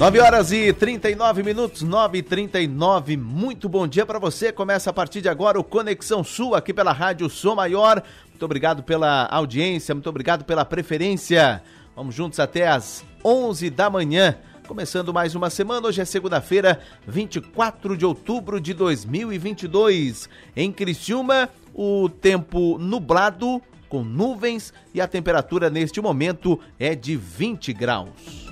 9 horas e 39 minutos, 9 e 39. Muito bom dia para você. Começa a partir de agora o Conexão Sul aqui pela Rádio Som Maior. Muito obrigado pela audiência, muito obrigado pela preferência. Vamos juntos até às 11 da manhã. Começando mais uma semana, hoje é segunda-feira, 24 de outubro de 2022. Em Criciúma, o tempo nublado, com nuvens, e a temperatura neste momento é de 20 graus.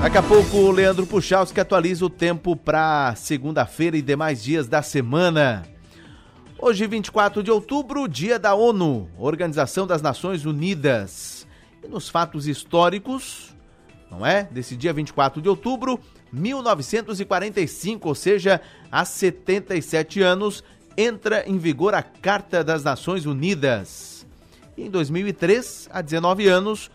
Daqui a pouco o Leandro Puchalski atualiza o tempo para segunda-feira e demais dias da semana. Hoje, 24 de outubro, dia da ONU, Organização das Nações Unidas. E nos fatos históricos, não é? Desse dia 24 de outubro, 1945, ou seja, há 77 anos, entra em vigor a Carta das Nações Unidas. E em 2003, há 19 anos,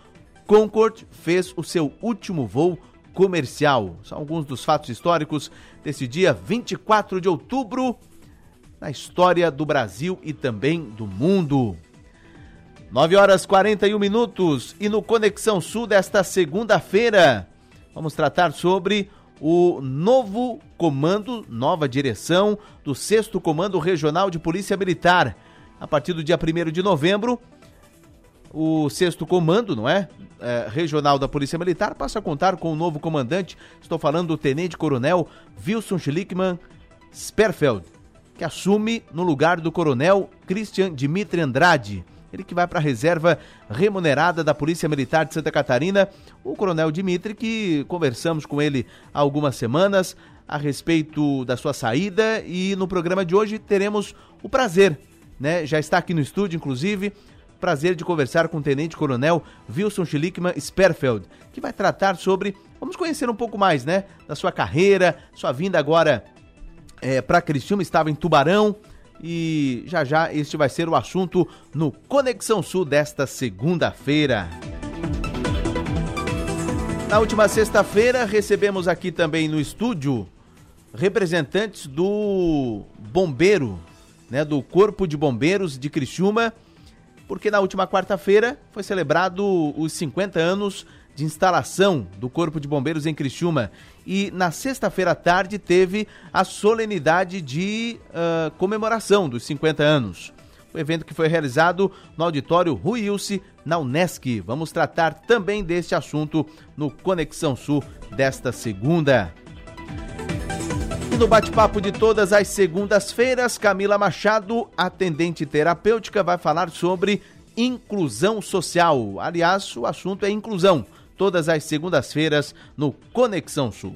Concorde fez o seu último voo comercial. São alguns dos fatos históricos desse dia 24 de outubro na história do Brasil e também do mundo. 9 horas 41 minutos e no Conexão Sul desta segunda-feira vamos tratar sobre o novo comando, nova direção do 6 Comando Regional de Polícia Militar. A partir do dia 1 de novembro, o 6 Comando, não é? é? Regional da Polícia Militar passa a contar com o novo comandante. Estou falando do Tenente Coronel Wilson Schlickman Sperfeld, que assume no lugar do Coronel Christian Dimitri Andrade. Ele que vai para a reserva remunerada da Polícia Militar de Santa Catarina. O Coronel Dimitri, que conversamos com ele há algumas semanas a respeito da sua saída e no programa de hoje teremos o prazer, né? Já está aqui no estúdio, inclusive, prazer de conversar com o Tenente Coronel Wilson Schlickman Sperfeld, que vai tratar sobre, vamos conhecer um pouco mais, né, da sua carreira, sua vinda agora é, para Criciúma, estava em Tubarão, e já já este vai ser o assunto no Conexão Sul desta segunda-feira. Na última sexta-feira recebemos aqui também no estúdio representantes do bombeiro, né, do Corpo de Bombeiros de Criciúma, porque na última quarta-feira foi celebrado os 50 anos de instalação do Corpo de Bombeiros em Criciúma. E na sexta-feira à tarde teve a solenidade de uh, comemoração dos 50 anos. O evento que foi realizado no auditório Rui Ilse, na Unesc. Vamos tratar também deste assunto no Conexão Sul desta segunda. No bate-papo de todas as segundas-feiras, Camila Machado, atendente terapêutica, vai falar sobre inclusão social. Aliás, o assunto é inclusão. Todas as segundas-feiras no Conexão Sul.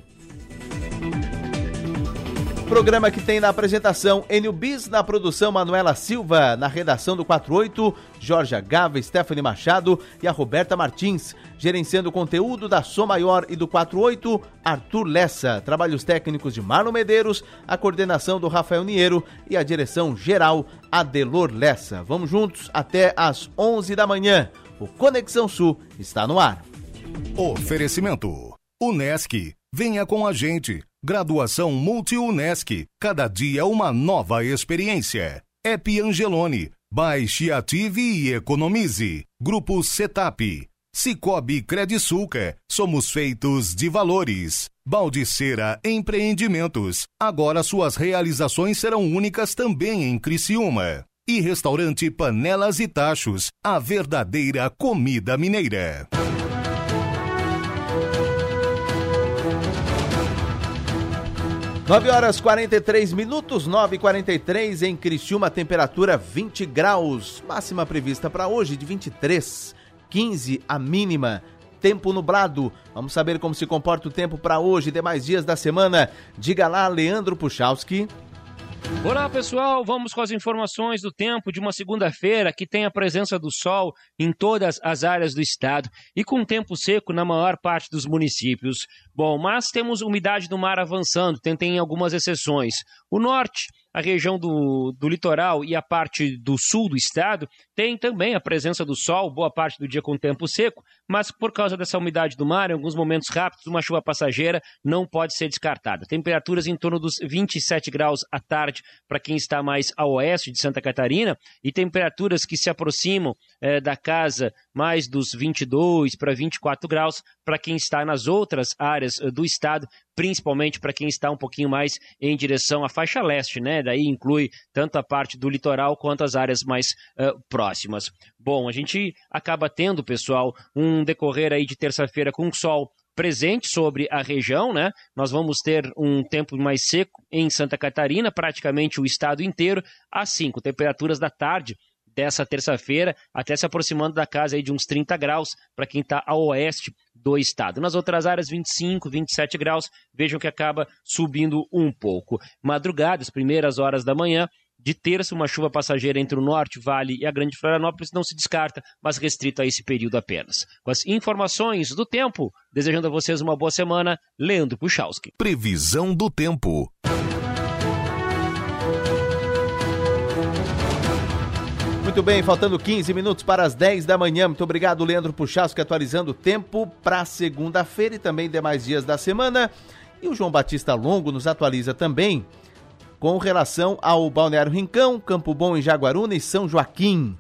Programa que tem na apresentação Enio Bis, na produção Manuela Silva, na redação do 48, Jorge Gava, Stephanie Machado e a Roberta Martins, gerenciando o conteúdo da Som Maior e do 48, Arthur Lessa, trabalhos técnicos de Marlon Medeiros, a coordenação do Rafael Niero e a direção geral Adelor Lessa. Vamos juntos até às 11 da manhã. O Conexão Sul está no ar. Oferecimento: Unesc. Venha com a gente. Graduação Multi-UNESC. Cada dia uma nova experiência. Ep Angelone. Baixe, ative e economize. Grupo Setap. Cicobi Credisulca. Somos feitos de valores. Baldiceira Empreendimentos. Agora suas realizações serão únicas também em Criciúma. E restaurante Panelas e Tachos. A verdadeira comida mineira. 9 horas 43 minutos, 9 e 43 em Criciúma, temperatura 20 graus. Máxima prevista para hoje de 23, 15 a mínima. Tempo nublado. Vamos saber como se comporta o tempo para hoje e demais dias da semana. Diga lá, Leandro Puchalski. Olá pessoal, vamos com as informações do tempo de uma segunda-feira que tem a presença do sol em todas as áreas do estado e com tempo seco na maior parte dos municípios. Bom, mas temos umidade do mar avançando, tem, tem algumas exceções. O norte a região do, do litoral e a parte do sul do estado tem também a presença do sol, boa parte do dia com tempo seco, mas por causa dessa umidade do mar, em alguns momentos rápidos, uma chuva passageira não pode ser descartada. Temperaturas em torno dos 27 graus à tarde para quem está mais a oeste de Santa Catarina e temperaturas que se aproximam eh, da casa mais dos 22 para 24 graus para quem está nas outras áreas uh, do estado, principalmente para quem está um pouquinho mais em direção à faixa leste, né? Daí inclui tanto a parte do litoral quanto as áreas mais uh, próximas. Bom, a gente acaba tendo, pessoal, um decorrer aí de terça-feira com sol presente sobre a região, né? Nós vamos ter um tempo mais seco em Santa Catarina, praticamente o estado inteiro, assim, com temperaturas da tarde dessa terça-feira, até se aproximando da casa aí de uns 30 graus para quem está ao oeste do estado. Nas outras áreas, 25, 27 graus, vejam que acaba subindo um pouco. Madrugada, as primeiras horas da manhã, de terça, uma chuva passageira entre o Norte, Vale e a Grande Florianópolis não se descarta, mas restrito a esse período apenas. Com as informações do tempo, desejando a vocês uma boa semana, Leandro Puchalski. Previsão do tempo. Muito bem, faltando 15 minutos para as 10 da manhã. Muito obrigado, Leandro Puchalski, atualizando o tempo para segunda-feira e também demais dias da semana. E o João Batista Longo nos atualiza também com relação ao Balneário Rincão, Campo Bom em Jaguaruna e São Joaquim.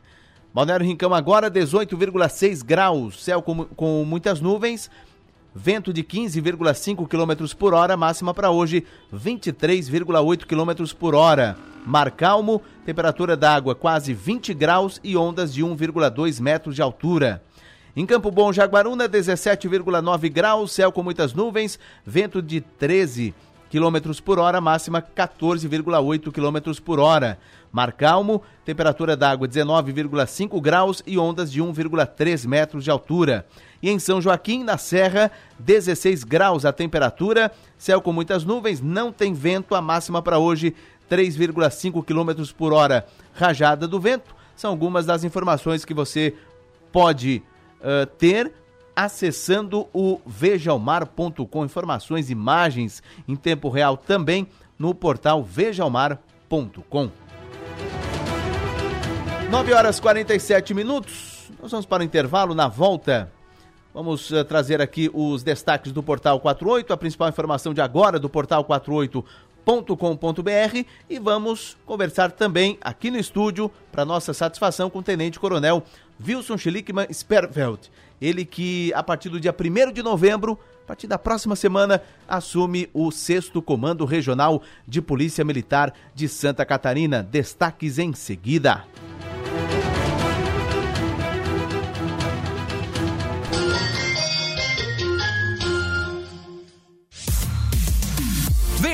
Balneário Rincão agora 18,6 graus, céu com, com muitas nuvens, vento de 15,5 km por hora, máxima para hoje 23,8 km por hora. Mar calmo, temperatura da água quase 20 graus e ondas de 1,2 metros de altura. Em Campo Bom, Jaguaruna, 17,9 graus, céu com muitas nuvens, vento de 13 km por hora, máxima 14,8 km por hora. Mar calmo, temperatura da água 19,5 graus e ondas de 1,3 metros de altura. E em São Joaquim, na Serra, 16 graus a temperatura, céu com muitas nuvens, não tem vento, a máxima para hoje 3,5 km por hora. Rajada do vento são algumas das informações que você pode uh, ter acessando o vejaomar.com. Informações, imagens em tempo real também no portal vejaomar.com. 9 horas 47 minutos. Nós vamos para o intervalo. Na volta, vamos uh, trazer aqui os destaques do Portal 48, a principal informação de agora do Portal 48.com.br e vamos conversar também aqui no estúdio, para nossa satisfação, com o Tenente Coronel Wilson Schlickman Sperveld. Ele que, a partir do dia 1 de novembro, a partir da próxima semana, assume o 6 Comando Regional de Polícia Militar de Santa Catarina. Destaques em seguida.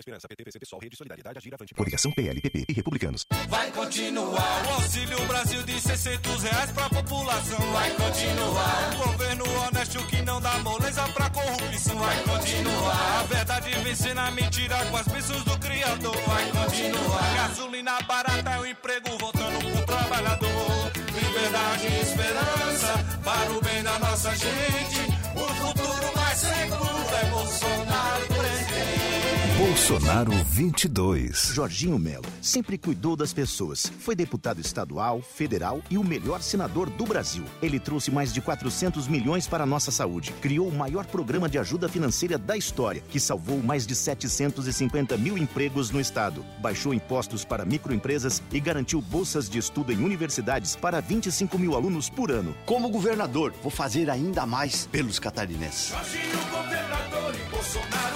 Esperança, PT, PCB, Sol, Rede Solidariedade, Agir, Avante. Coligação PL, PP e Republicanos. Vai continuar o Auxílio Brasil de 600 reais pra população. Vai continuar o governo honesto que não dá moleza pra corrupção. Vai continuar a verdade vencendo a mentira com as bênçãos do Criador. Vai continuar gasolina barata é o emprego voltando pro trabalhador. Liberdade e esperança para o bem da nossa gente. O futuro mais seguro é Bolsonaro. Bolsonaro 22. Jorginho Melo sempre cuidou das pessoas. Foi deputado estadual, federal e o melhor senador do Brasil. Ele trouxe mais de 400 milhões para a nossa saúde. Criou o maior programa de ajuda financeira da história, que salvou mais de 750 mil empregos no estado. Baixou impostos para microempresas e garantiu bolsas de estudo em universidades para 25 mil alunos por ano. Como governador, vou fazer ainda mais pelos catarinenses. Jorginho governador e Bolsonaro presidente. 22.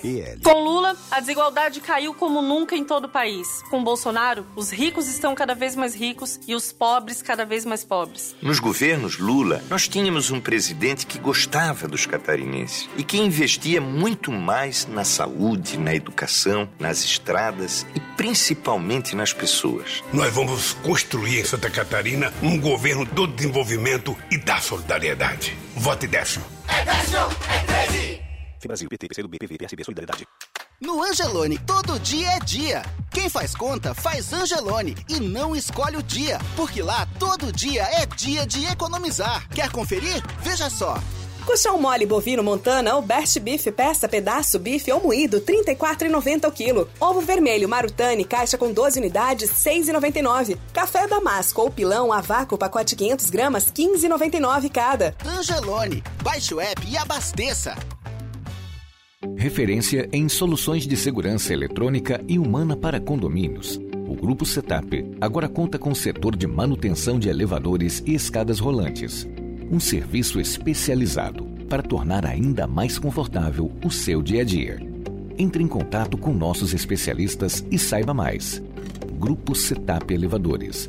PL. Com Lula, a desigualdade caiu como nunca em todo o país. Com Bolsonaro, os ricos estão cada vez mais ricos e os pobres cada vez mais pobres. Nos governos Lula, nós tínhamos um presidente que gostava dos catarinenses e que investia muito mais na saúde, na educação, nas estradas e principalmente nas pessoas. Nós vamos construir em Santa Catarina um governo do desenvolvimento e da solidariedade. Vote Décio. É Décio, é 13! Brasil, PT, PCdoB, PV, PSB, Solidariedade. No Angelone, todo dia é dia. Quem faz conta, faz Angelone e não escolhe o dia, porque lá todo dia é dia de economizar. Quer conferir? Veja só. Colchão mole bovino montana ou best beef peça pedaço bife ou moído 34,90 o quilo. Ovo vermelho marutani caixa com 12 unidades 6,99. Café damasco ou pilão a vácuo pacote 500 gramas 15,99 cada. Angelone, baixe o app e abasteça. Referência em soluções de segurança eletrônica e humana para condomínios. O Grupo Setup agora conta com o setor de manutenção de elevadores e escadas rolantes um serviço especializado para tornar ainda mais confortável o seu dia a dia. Entre em contato com nossos especialistas e saiba mais. Grupo Setup Elevadores.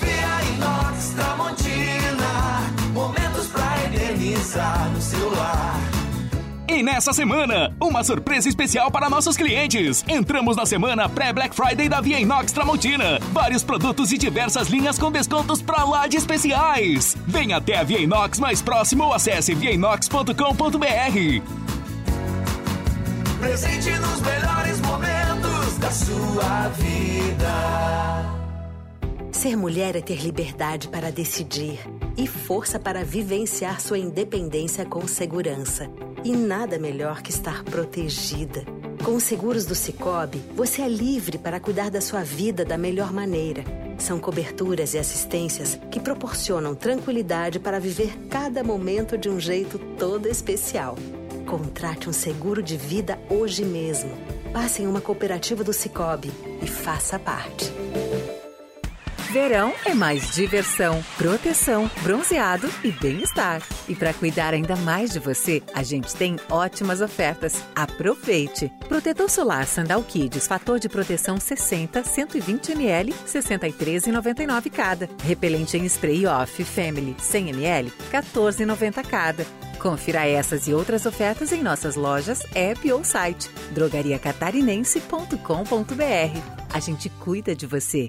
Via Inox Tramontina, momentos pra eternizar no celular. E nessa semana, uma surpresa especial para nossos clientes. Entramos na semana pré-Black Friday da Via Inox Tramontina. Vários produtos e diversas linhas com descontos pra lá de especiais. Venha até a Via Inox mais próximo ou acesse viainox.com.br. Presente nos melhores momentos da sua vida. Ser mulher é ter liberdade para decidir e força para vivenciar sua independência com segurança. E nada melhor que estar protegida. Com os seguros do Cicobi, você é livre para cuidar da sua vida da melhor maneira. São coberturas e assistências que proporcionam tranquilidade para viver cada momento de um jeito todo especial. Contrate um seguro de vida hoje mesmo. Passe em uma cooperativa do Cicobi e faça parte. Verão é mais diversão, proteção, bronzeado e bem-estar. E para cuidar ainda mais de você, a gente tem ótimas ofertas. Aproveite! Protetor solar Sandal Kids, fator de proteção 60, 120 ml, 63,99 cada. Repelente em spray off Family 100 ml, 14,90 cada. Confira essas e outras ofertas em nossas lojas, app ou site drogariacatarinense.com.br. A gente cuida de você.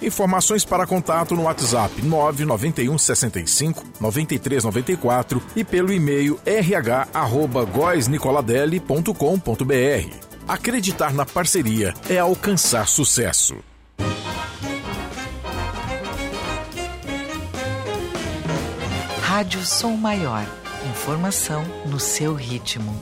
Informações para contato no WhatsApp 991 65 93 94 e pelo e-mail rh@goisnicoladelli.com.br. Acreditar na parceria é alcançar sucesso. Rádio Som Maior. Informação no seu ritmo.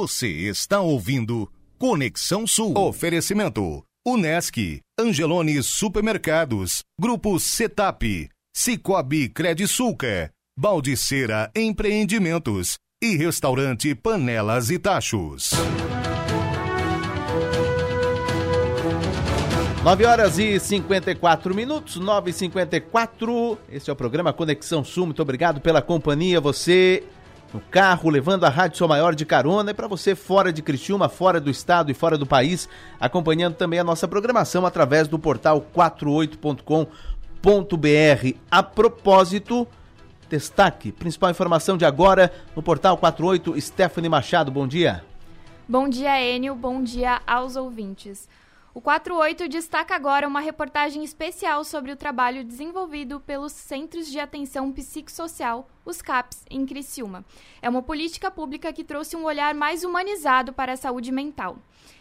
Você está ouvindo Conexão Sul. Oferecimento: Unesc, Angelone Supermercados, Grupo Setap, Cicobi Credisulca, Baldiceira Empreendimentos e Restaurante Panelas e Tachos. 9 horas e 54 minutos, 9 e 54 Esse é o programa Conexão Sul. Muito obrigado pela companhia. Você no carro, levando a Rádio Sou Maior de carona. E para você fora de Criciúma, fora do estado e fora do país, acompanhando também a nossa programação através do portal 48.com.br. A propósito, destaque, principal informação de agora no portal 48, Stephanie Machado, bom dia. Bom dia, Enio, bom dia aos ouvintes. O 48 destaca agora uma reportagem especial sobre o trabalho desenvolvido pelos Centros de Atenção Psicossocial, os CAPs, em Criciúma. É uma política pública que trouxe um olhar mais humanizado para a saúde mental.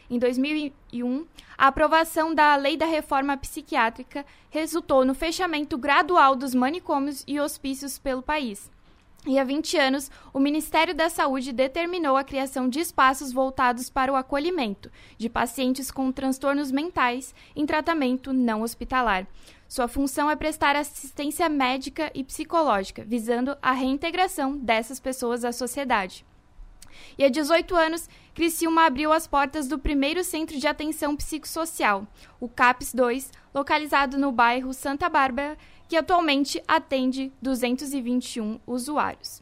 Em 2001, a aprovação da Lei da Reforma Psiquiátrica resultou no fechamento gradual dos manicômios e hospícios pelo país. E há 20 anos, o Ministério da Saúde determinou a criação de espaços voltados para o acolhimento de pacientes com transtornos mentais em tratamento não hospitalar. Sua função é prestar assistência médica e psicológica, visando a reintegração dessas pessoas à sociedade. E há 18 anos, Criciúma abriu as portas do primeiro centro de atenção psicossocial, o CAPS 2, localizado no bairro Santa Bárbara, que atualmente atende 221 usuários.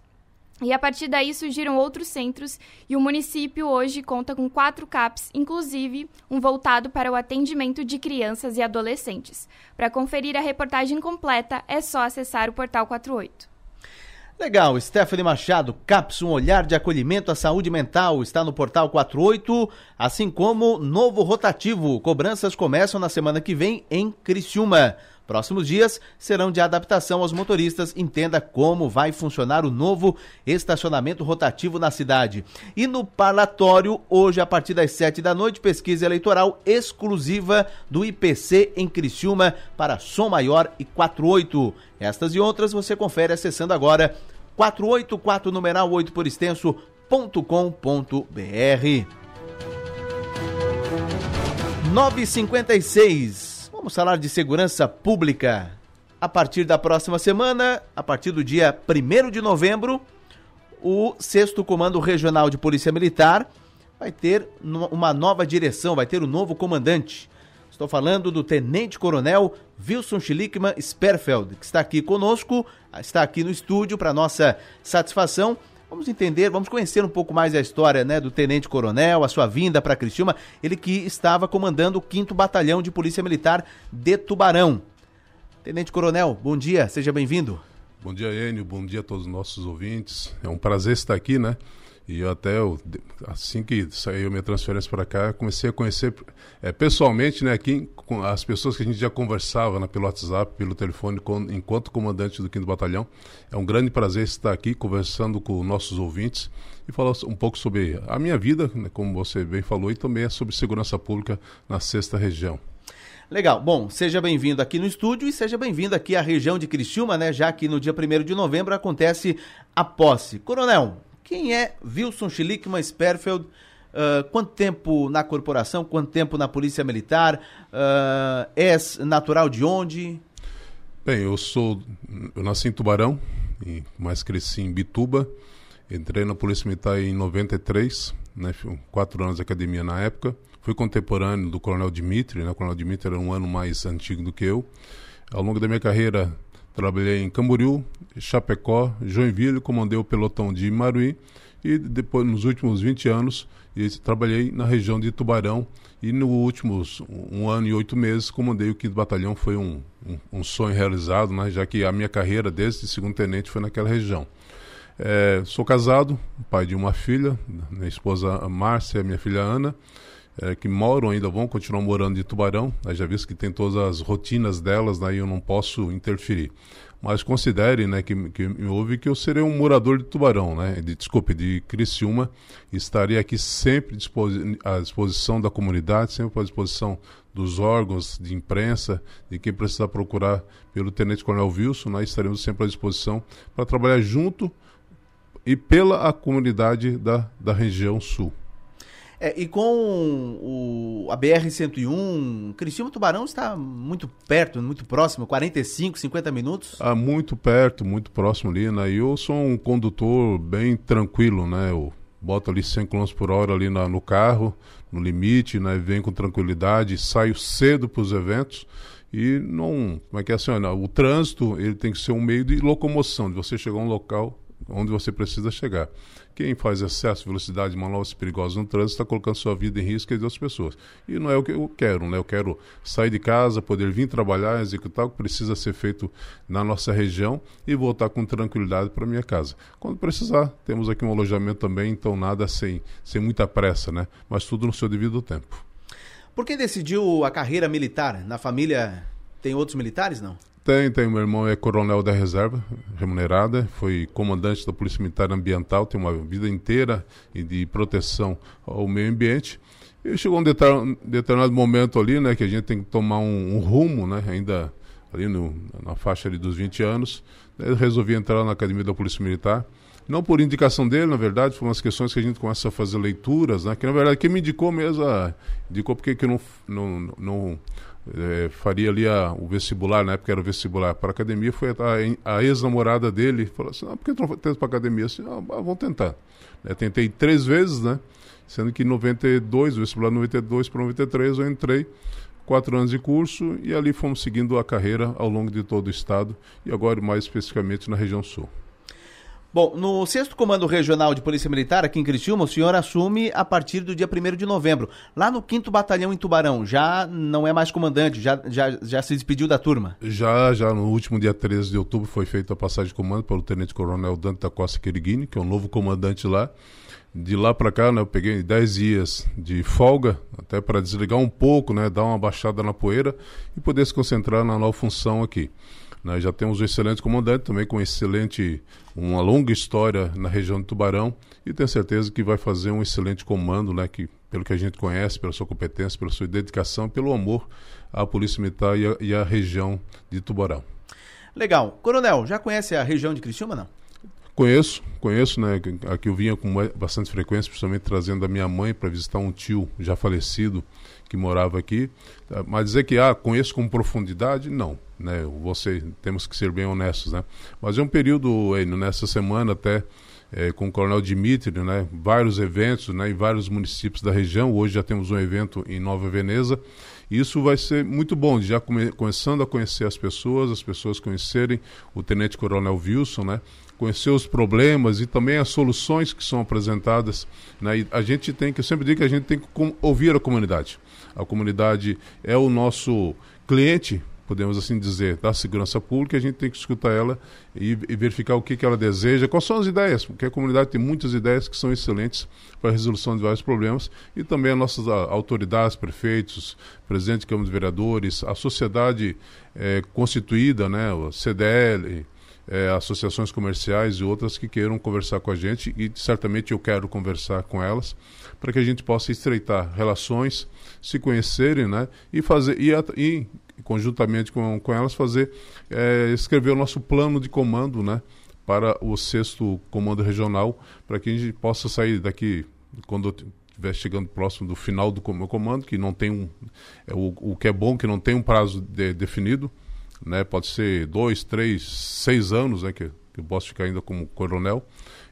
E a partir daí surgiram outros centros e o município hoje conta com quatro CAPs, inclusive um voltado para o atendimento de crianças e adolescentes. Para conferir a reportagem completa, é só acessar o portal 48. Legal, Stephanie Machado, CAPS, um olhar de acolhimento à saúde mental, está no portal 48, assim como novo rotativo. Cobranças começam na semana que vem em Criciúma. Próximos dias serão de adaptação aos motoristas. Entenda como vai funcionar o novo estacionamento rotativo na cidade. E no parlatório, hoje, a partir das sete da noite, pesquisa eleitoral exclusiva do IPC em Criciúma para Som Maior e 48. Estas e outras você confere acessando agora 484 numeral 8 por extenso.com.br. 956 Vamos falar de segurança pública. A partir da próxima semana, a partir do dia 1 de novembro, o 6 Comando Regional de Polícia Militar vai ter uma nova direção, vai ter um novo comandante. Estou falando do Tenente Coronel Wilson Schlickman Sperfeld, que está aqui conosco, está aqui no estúdio para nossa satisfação Vamos entender, vamos conhecer um pouco mais a história né, do Tenente Coronel, a sua vinda para Criciúma, ele que estava comandando o 5 Batalhão de Polícia Militar de Tubarão. Tenente Coronel, bom dia, seja bem-vindo. Bom dia, Enio, bom dia a todos os nossos ouvintes. É um prazer estar aqui, né? E eu até, assim que saiu minha transferência para cá, comecei a conhecer é, pessoalmente, né, aqui, as pessoas que a gente já conversava né, pelo WhatsApp, pelo telefone, com, enquanto comandante do 5 Batalhão. É um grande prazer estar aqui conversando com nossos ouvintes e falar um pouco sobre a minha vida, né, como você bem falou, e também sobre segurança pública na sexta região. Legal. Bom, seja bem-vindo aqui no estúdio e seja bem-vindo aqui à região de Criciúma, né? Já que no dia 1 de novembro acontece a posse. Coronel, quem é Wilson Schlickman Sperfeld? Uh, quanto tempo na corporação? Quanto tempo na Polícia Militar? Uh, é natural de onde? Bem, eu sou. Eu nasci em Tubarão, mas cresci em Bituba. Entrei na Polícia Militar em 93, né, quatro anos de academia na época. Fui contemporâneo do Coronel Dimitri, né? O Coronel Dimitri era um ano mais antigo do que eu. Ao longo da minha carreira, Trabalhei em Camboriú, Chapecó, Joinville, comandei o pelotão de Imaruí e depois, nos últimos 20 anos, trabalhei na região de Tubarão e nos últimos um ano e oito meses comandei o 5 Batalhão. Foi um, um, um, sonho realizado, né, já que a minha carreira desde segundo tenente foi naquela região. É, sou casado, pai de uma filha, minha esposa Márcia, minha filha Ana é, que moram ainda vão continuar morando de Tubarão. Né, já visto que tem todas as rotinas delas, né, eu não posso interferir. Mas considere né, que, que me ouve que eu serei um morador de Tubarão, né, de, desculpe, de Criciúma. Estarei aqui sempre à disposição da comunidade, sempre à disposição dos órgãos de imprensa, de quem precisar procurar pelo Tenente Coronel Wilson, nós estaremos sempre à disposição para trabalhar junto e pela a comunidade da, da região sul. É, e com o, a BR-101, Criciúma Tubarão está muito perto, muito próximo, 45, 50 minutos? Ah, muito perto, muito próximo ali, né? E eu sou um condutor bem tranquilo, né? Eu boto ali 100 km por hora ali na, no carro, no limite, né? Venho com tranquilidade, saio cedo para os eventos e não... Como é que é assim? Né? O trânsito, ele tem que ser um meio de locomoção, de você chegar a um local onde você precisa chegar. Quem faz excesso de velocidade, manobras perigosas no trânsito, está colocando sua vida em risco e de outras pessoas. E não é o que eu quero, né? Eu quero sair de casa, poder vir trabalhar, executar o que precisa ser feito na nossa região e voltar com tranquilidade para minha casa. Quando precisar, temos aqui um alojamento também, então nada sem, sem muita pressa, né? Mas tudo no seu devido tempo. Por que decidiu a carreira militar? Na família tem outros militares, não? Tem, tem. Meu irmão é coronel da reserva, remunerada, foi comandante da Polícia Militar Ambiental, tem uma vida inteira de proteção ao meio ambiente. E chegou um determinado momento ali, né, que a gente tem que tomar um, um rumo, né, ainda ali no, na faixa ali dos 20 anos. Eu resolvi entrar na Academia da Polícia Militar. Não por indicação dele, na verdade, foram umas questões que a gente começa a fazer leituras, né, que na verdade quem me indicou mesmo, a, indicou porque que não, não, não é, faria ali a, o vestibular, na época era o vestibular para academia, foi a, a ex-namorada dele, falou assim, ah, por que tu não tenta para academia? Assim, ah, vamos tentar. É, tentei três vezes, né? Sendo que em 92, o vestibular 92 para 93, eu entrei, quatro anos de curso, e ali fomos seguindo a carreira ao longo de todo o estado, e agora mais especificamente na região sul. Bom, no 6 Comando Regional de Polícia Militar, aqui em Criciúma, o senhor assume a partir do dia 1 de novembro. Lá no 5 Batalhão em Tubarão, já não é mais comandante, já, já, já se despediu da turma? Já, já no último dia 13 de outubro foi feita a passagem de comando pelo Tenente Coronel Dante da Costa Queriguini, que é o novo comandante lá. De lá para cá, né, eu peguei 10 dias de folga, até para desligar um pouco, né, dar uma baixada na poeira e poder se concentrar na nova função aqui. Nós já temos um excelente comandante, também com excelente, uma longa história na região de Tubarão, e tenho certeza que vai fazer um excelente comando, né, que, pelo que a gente conhece, pela sua competência, pela sua dedicação, pelo amor à Polícia Militar e, a, e à região de Tubarão. Legal. Coronel, já conhece a região de Criciúma, não? Conheço, conheço, né? Aqui eu vinha com bastante frequência, principalmente trazendo a minha mãe para visitar um tio já falecido que morava aqui. Ah, mas dizer que ah, conheço com profundidade, não. Né? Você, temos que ser bem honestos, né? Mas é um período, nessa semana até, é, com o Coronel Dimitri, né? Vários eventos, né? Em vários municípios da região. Hoje já temos um evento em Nova Veneza. Isso vai ser muito bom, já come, começando a conhecer as pessoas, as pessoas conhecerem o Tenente Coronel Wilson, né? Conhecer os problemas e também as soluções que são apresentadas. Né? E a gente tem que, eu sempre digo que a gente tem que ouvir a comunidade. A comunidade é o nosso cliente, podemos assim dizer, da segurança pública, a gente tem que escutar ela e, e, verificar o que, que ela deseja, quais são as ideias, porque a comunidade tem muitas ideias que são excelentes para a resolução de vários problemas e também as nossas a, autoridades, prefeitos, presidente de Câmara de Vereadores, a sociedade é, constituída, né, o CDL, é, associações comerciais e outras que queiram conversar com a gente e certamente eu quero conversar com elas para que a gente possa estreitar relações, se conhecerem, né, e fazer e, e conjuntamente com, com elas fazer é, escrever o nosso plano de comando, né, para o sexto comando regional, para que a gente possa sair daqui quando estiver chegando próximo do final do comando, que não tem um é, o, o que é bom que não tem um prazo de, definido né? Pode ser dois, três, seis anos, né? Que, que eu posso ficar ainda como coronel.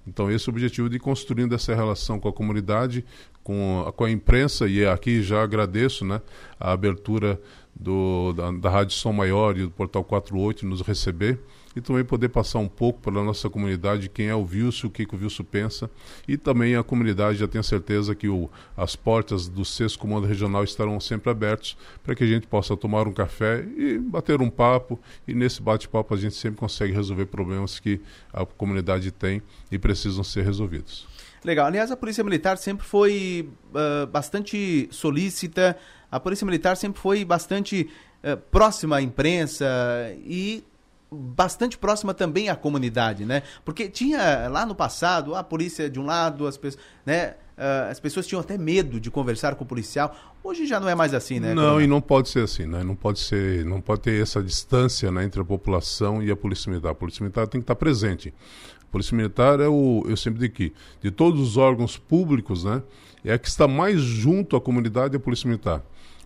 Então esse é o objetivo de ir construindo essa relação com a comunidade, com a, com a imprensa e aqui já agradeço, né? A abertura do, da, da Rádio Som Maior e do Portal 48 nos receber e também poder passar um pouco pela nossa comunidade quem é o Wilson, o que, que o Wilson pensa e também a comunidade já tenho certeza que o, as portas do sexto comando regional estarão sempre abertas para que a gente possa tomar um café e bater um papo e nesse bate-papo a gente sempre consegue resolver problemas que a comunidade tem e precisam ser resolvidos. Legal. Aliás, a Polícia Militar sempre foi uh, bastante solícita, a Polícia Militar sempre foi bastante uh, próxima à imprensa e bastante próxima também à comunidade, né? Porque tinha lá no passado a polícia de um lado, as pessoas, né? Uh, as pessoas tinham até medo de conversar com o policial. Hoje já não é mais assim, né? Não, e não pode ser assim, né? Não pode ser, não pode ter essa distância né, entre a população e a polícia militar. A polícia militar tem que estar presente. A polícia militar é o, eu sempre digo que de todos os órgãos públicos, né? É a que está mais junto à comunidade e à polícia militar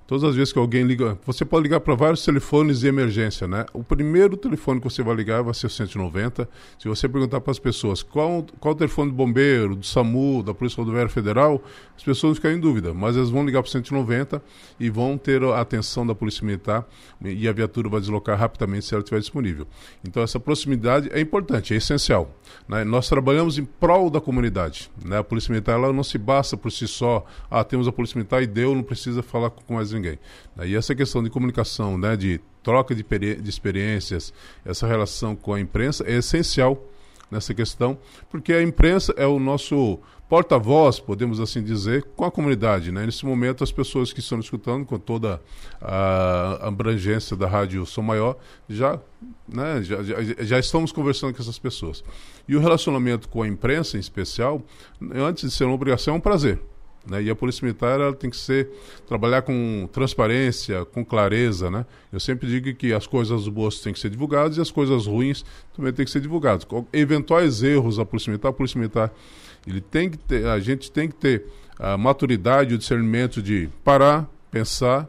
Todas as vezes que alguém liga, você pode ligar para vários telefones de emergência, né? O primeiro telefone que você vai ligar vai ser o 190. Se você perguntar para as pessoas qual, qual o telefone do bombeiro, do SAMU, da Polícia Rodoviária Federal, as pessoas ficam em dúvida, mas elas vão ligar para o 190 e vão ter a atenção da Polícia Militar e a viatura vai deslocar rapidamente se ela estiver disponível. Então essa proximidade é importante, é essencial. Né? Nós trabalhamos em prol da comunidade. Né? A Polícia Militar ela não se basta por si só, ah, temos a Polícia Militar e deu, não precisa falar com mais ninguém. E essa questão de comunicação, né, de troca de, de experiências, essa relação com a imprensa é essencial nessa questão, porque a imprensa é o nosso porta-voz, podemos assim dizer, com a comunidade. Né? Nesse momento, as pessoas que estão escutando, com toda a abrangência da Rádio Som Maior, já, né, já, já, já, estamos conversando com essas pessoas. E o relacionamento com a imprensa, em especial, antes de ser uma obrigação, é um prazer. Né? E a polícia militar ela tem que ser trabalhar com transparência, com clareza, né? Eu sempre digo que as coisas boas têm que ser divulgadas e as coisas ruins também têm que ser divulgadas. Eventuais erros da polícia militar, a polícia militar ele tem que ter, a gente tem que ter a maturidade, o discernimento de parar, pensar,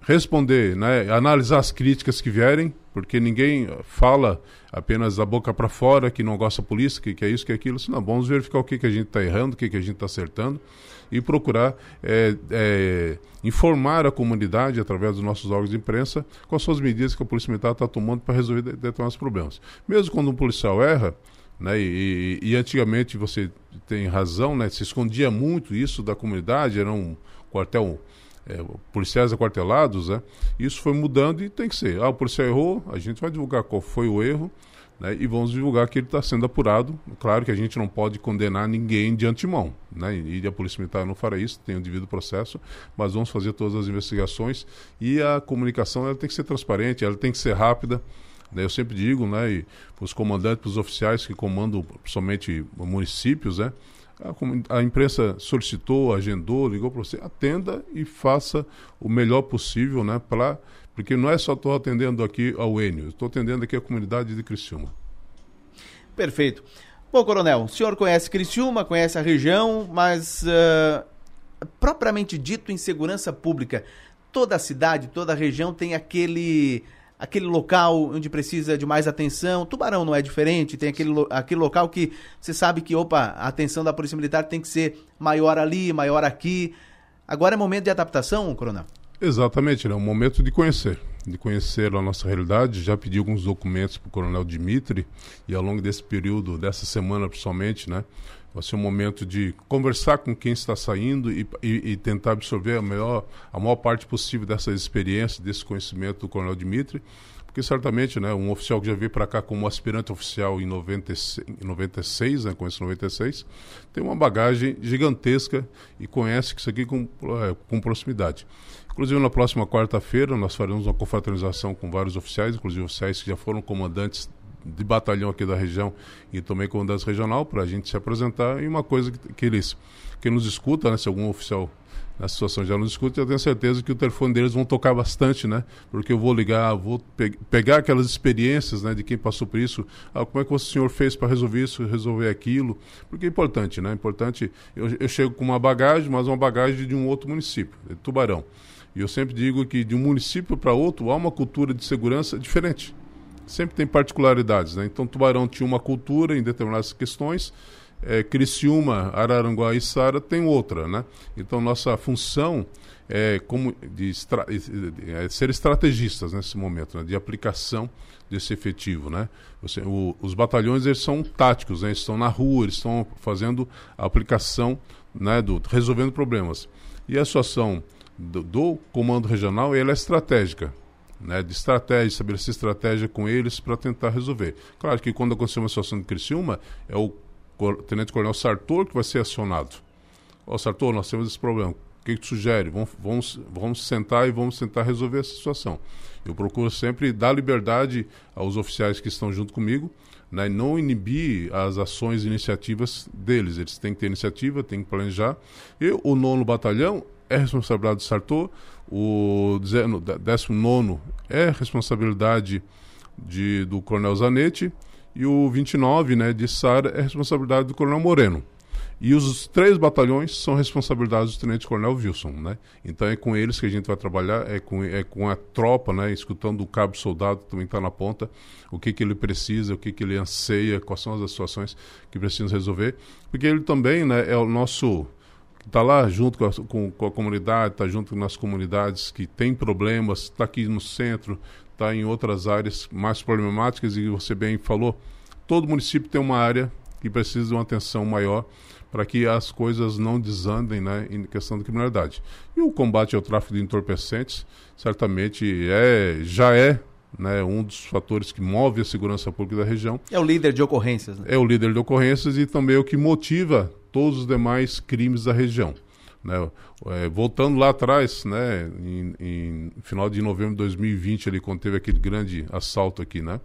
responder, né? Analisar as críticas que vierem, porque ninguém fala apenas da boca para fora que não gosta da polícia, que, que é isso, que é aquilo. Senão, vamos verificar o que, que a gente está errando, o que, que a gente está acertando e procurar é, é, informar a comunidade, através dos nossos órgãos de imprensa, são as medidas que a Polícia Militar está tomando para resolver determinados problemas. Mesmo quando um policial erra, né, e, e, antigamente você tem razão, né, se escondia muito isso da comunidade, era um quartel é, policiais aquartelados, né? Isso foi mudando e tem que ser. Ah, o policial errou, a gente vai divulgar qual foi o erro né, e vamos divulgar que ele está sendo apurado. Claro que a gente não pode condenar ninguém de antemão, né, e a Polícia Militar não fará isso, tem o devido processo, mas vamos fazer todas as investigações e a comunicação ela tem que ser transparente, ela tem que ser rápida. Né, eu sempre digo, né, para os comandantes, para os oficiais que comandam somente municípios, né, a, a, imprensa solicitou, agendou, ligou para você, atenda e faça o melhor possível, né, para porque não é só estou atendendo aqui ao Enio, estou atendendo aqui a comunidade de Criciúma. Perfeito. Bom, Coronel, o senhor conhece Criciúma, conhece a região, mas uh, propriamente dito em segurança pública, toda a cidade, toda a região tem aquele aquele local onde precisa de mais atenção. Tubarão não é diferente, tem aquele, aquele local que você sabe que, opa, a atenção da Polícia Militar tem que ser maior ali, maior aqui. Agora é momento de adaptação, Coronel? Exatamente, é né? um momento de conhecer, de conhecer a nossa realidade. Já pedi alguns documentos para o Coronel Dimitri e ao longo desse período, dessa semana principalmente, né, vai ser um momento de conversar com quem está saindo e, e, e tentar absorver a, melhor, a maior parte possível dessa experiência, desse conhecimento do Coronel Dimitri porque certamente, né, um oficial que já veio para cá como aspirante oficial em 96, 96 né, conhece 96, tem uma bagagem gigantesca e conhece isso aqui com, é, com proximidade. Inclusive, na próxima quarta-feira, nós faremos uma confraternização com vários oficiais, inclusive oficiais que já foram comandantes de batalhão aqui da região e também comandantes regional, para a gente se apresentar. E uma coisa que, que eles, que nos escuta, né, se algum oficial na situação já nos escuta, eu tenho certeza que o telefone deles vão tocar bastante, né? Porque eu vou ligar, vou pe pegar aquelas experiências, né, de quem passou por isso. Ah, como é que o senhor fez para resolver isso, resolver aquilo? Porque é importante, né? É importante. Eu, eu chego com uma bagagem, mas uma bagagem de um outro município, de Tubarão. E eu sempre digo que de um município para outro há uma cultura de segurança diferente. Sempre tem particularidades, né? Então Tubarão tinha uma cultura em determinadas questões, é, Criciúma, Araranguá e Sara tem outra, né? Então nossa função é como de estra é ser estrategistas nesse momento, né? de aplicação desse efetivo, né? Você, o, os batalhões eles são táticos, né? Eles estão na rua, eles estão fazendo a aplicação, né? Do resolvendo problemas. E a situação do, do comando regional ela é estratégica. Né, de estratégia, estabelecer estratégia com eles para tentar resolver. Claro que quando acontecer uma situação de Criciúma, é o Tenente Coronel Sartor que vai ser acionado. Ó, oh, Sartor, nós temos esse problema. O que, que tu sugere? Vamos, vamos, vamos sentar e vamos tentar resolver essa situação. Eu procuro sempre dar liberdade aos oficiais que estão junto comigo, né, e não inibir as ações e iniciativas deles. Eles têm que ter iniciativa, têm que planejar. E o nono batalhão é responsabilidade do Sartor, o 19 é responsabilidade de, do Coronel Zanetti e o 29 né, de Sara é responsabilidade do Coronel Moreno. E os três batalhões são responsabilidades do Tenente Coronel Wilson, né? Então é com eles que a gente vai trabalhar, é com, é com a tropa, né? Escutando o cabo soldado que também está na ponta, o que, que ele precisa, o que, que ele anseia, quais são as situações que precisamos resolver. Porque ele também né, é o nosso está lá junto com a, com, com a comunidade, está junto com as comunidades que têm problemas, está aqui no centro, está em outras áreas mais problemáticas e você bem falou, todo município tem uma área que precisa de uma atenção maior para que as coisas não desandem né, em questão da criminalidade. E o combate ao tráfico de entorpecentes certamente é, já é né, um dos fatores que move a segurança pública da região. É o líder de ocorrências. Né? É o líder de ocorrências e também é o que motiva todos os demais crimes da região. Né? É, voltando lá atrás, né, em, em, final de novembro de 2020, ali, quando teve aquele grande assalto aqui, né?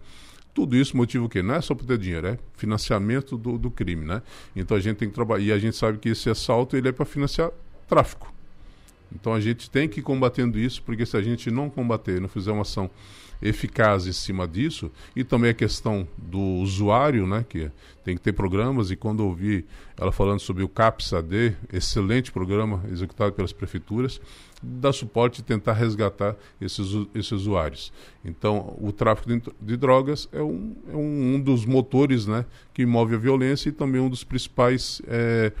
Tudo isso motiva o quê? Não é só para ter dinheiro, é financiamento do, do crime, né? Então a gente tem que trabalhar. E a gente sabe que esse assalto ele é para financiar tráfico. Então a gente tem que ir combatendo isso, porque se a gente não combater, não fizer uma ação eficaz em cima disso, e também a questão do usuário, né, que tem que ter programas, e quando ouvi ela falando sobre o CAPS-AD, excelente programa executado pelas prefeituras, dar suporte e tentar resgatar esses, esses usuários. Então, o tráfico de, de drogas é, um, é um, um, dos motores né, que move a violência e também um dos principais é,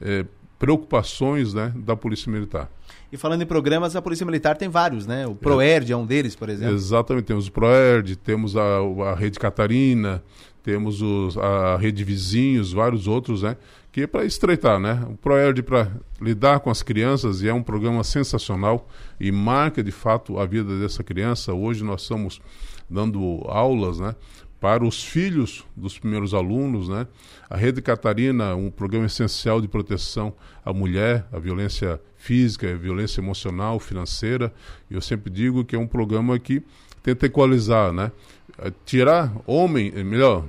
é, preocupações né, da Polícia Militar. E falando em programas, a Polícia Militar tem vários, né? O ProERD é um deles, por exemplo. Exatamente, temos o ProERD, temos a, a Rede Catarina, temos os, a Rede Vizinhos, vários outros, né? Que é para estreitar, né? O ProERD para lidar com as crianças e é um programa sensacional e marca de fato a vida dessa criança. Hoje nós estamos dando aulas, né? para os filhos dos primeiros alunos, né? A Rede Catarina, um programa essencial de proteção à mulher, à violência física, violência emocional, financeira. E eu sempre digo que é um programa que tenta equalizar, né? É, tirar homem, é melhor,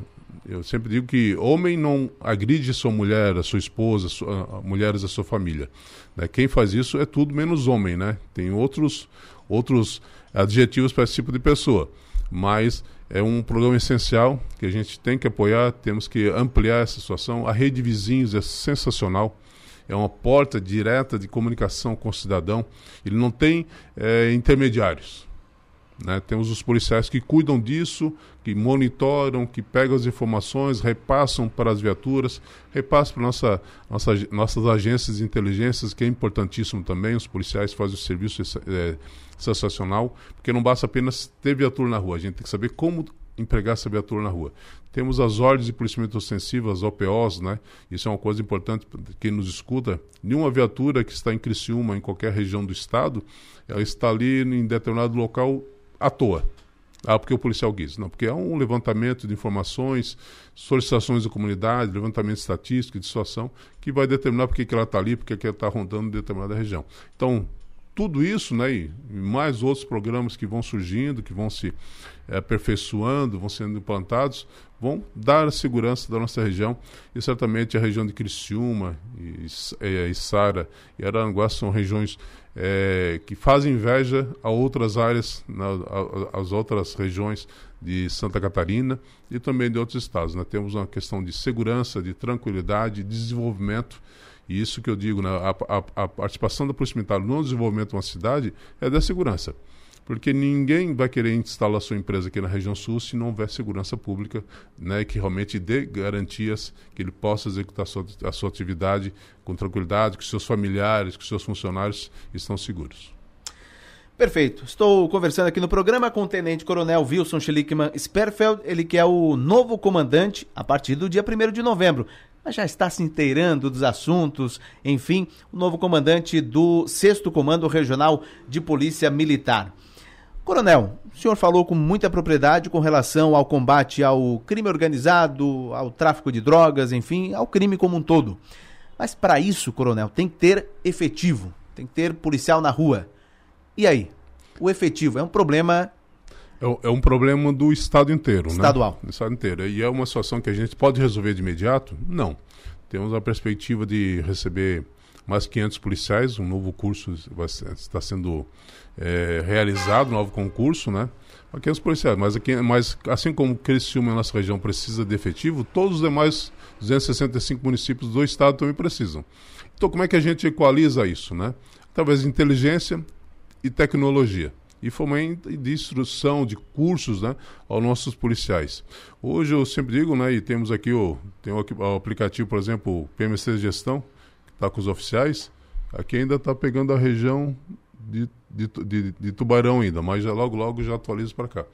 eu sempre digo que homem não agride sua mulher, a sua esposa, sua, mulheres da sua família. Né? Quem faz isso é tudo menos homem, né? Tem outros, outros adjetivos para esse tipo de pessoa. Mas é um programa essencial que a gente tem que apoiar, temos que ampliar essa situação. A rede de vizinhos é sensacional, é uma porta direta de comunicação com o cidadão. Ele não tem é, intermediários. Né? Temos os policiais que cuidam disso, que monitoram, que pegam as informações, repassam para as viaturas, repassam para nossa, nossa, nossas agências de inteligências, que é importantíssimo também. Os policiais fazem o serviço é, sensacional, porque não basta apenas ter viatura na rua, a gente tem que saber como empregar essa viatura na rua. Temos as ordens de policiamento ostensivo, as OPOs, né? Isso é uma coisa importante para quem nos escuta. Nenhuma viatura que está em Criciúma, em qualquer região do estado, ela está ali em determinado local à toa. Ah, porque o policial quis. Não, porque é um levantamento de informações, solicitações da comunidade, levantamento estatístico de situação, que vai determinar porque que ela está ali, porque que ela está rondando determinada região. Então, tudo isso, né, e mais outros programas que vão surgindo, que vão se aperfeiçoando, vão sendo implantados, vão dar segurança da nossa região. E certamente a região de Criciúma, Sara e Aranguá são regiões é, que fazem inveja a outras áreas, na, a, as outras regiões de Santa Catarina e também de outros estados. Né? Temos uma questão de segurança, de tranquilidade, de desenvolvimento e isso que eu digo, né, a, a, a participação da Militar no desenvolvimento de uma cidade é da segurança. Porque ninguém vai querer instalar sua empresa aqui na região sul se não houver segurança pública, né, que realmente dê garantias que ele possa executar a sua, a sua atividade com tranquilidade, que seus familiares, que seus funcionários estão seguros. Perfeito. Estou conversando aqui no programa com o Tenente Coronel Wilson Schlickman Sperfeld, ele que é o novo comandante a partir do dia 1 de novembro já está se inteirando dos assuntos. Enfim, o novo comandante do 6 Comando Regional de Polícia Militar. Coronel, o senhor falou com muita propriedade com relação ao combate ao crime organizado, ao tráfico de drogas, enfim, ao crime como um todo. Mas para isso, coronel, tem que ter efetivo, tem que ter policial na rua. E aí? O efetivo é um problema é, é, um problema do Estado inteiro, Estadual. né? Do Estado inteiro. E é uma situação que a gente pode resolver de imediato? Não. Temos a perspectiva de receber mais 500 policiais, um novo curso está sendo é, realizado, um novo concurso, né? Para 500 policiais, mas, aqui, mas assim como Criciúma, nossa região, precisa de efetivo, todos os demais 265 municípios do estado também precisam. Então, como é que a gente equaliza isso, né? Através de inteligência e tecnologia e fomento de instrução de cursos né, aos nossos policiais. Hoje eu sempre digo, né, e temos aqui o, tem o, aplicativo, por exemplo, o PMC Gestão, está com os oficiais, aqui ainda está pegando a região de, de, de, de, Tubarão ainda, mas já, logo logo já atualizo para cá.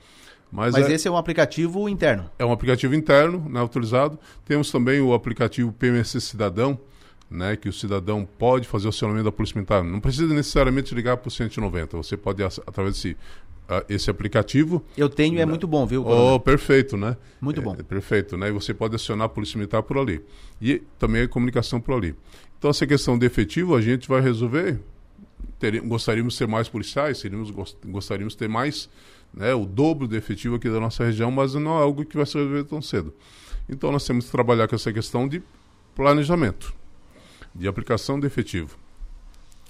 Mas, mas é, esse é um aplicativo interno? É um aplicativo interno, né, autorizado. Temos também o aplicativo PMC Cidadão, né, que o cidadão pode fazer o acionamento da Polícia Militar. Não precisa necessariamente ligar para o 190. Você pode, através desse uh, esse aplicativo. Eu tenho, é muito bom, viu? Oh, perfeito, né? Muito bom. É, perfeito, né? E você pode acionar a Polícia Militar por ali. E também a comunicação por ali. Então, essa questão de efetivo, a gente vai resolver. Teríamos, gostaríamos de ter mais policiais, seríamos, gostaríamos de ter mais, né, o dobro de efetivo aqui da nossa região, mas não é algo que vai se resolver tão cedo. Então, nós temos que trabalhar com essa questão de planejamento de aplicação de efetivo.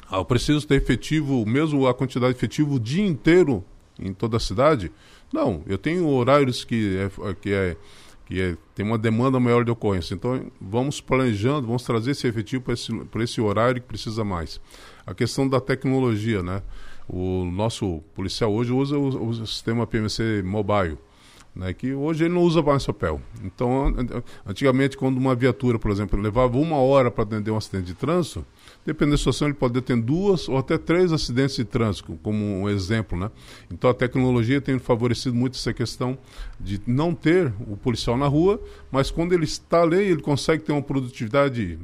Ah, eu preciso ter efetivo, mesmo a quantidade de efetivo o dia inteiro em toda a cidade? Não, eu tenho horários que é, que é que é, tem uma demanda maior de ocorrência. Então, vamos planejando, vamos trazer esse efetivo para esse, esse horário que precisa mais. A questão da tecnologia, né? O nosso policial hoje usa o, o sistema PMC Mobile né, que hoje ele não usa mais papel. Então, antigamente, quando uma viatura, por exemplo, levava uma hora para atender um acidente de trânsito, dependendo da situação, ele pode ter duas ou até três acidentes de trânsito, como um exemplo. Né? Então, a tecnologia tem favorecido muito essa questão de não ter o policial na rua, mas quando ele está ali, ele consegue ter uma produtividade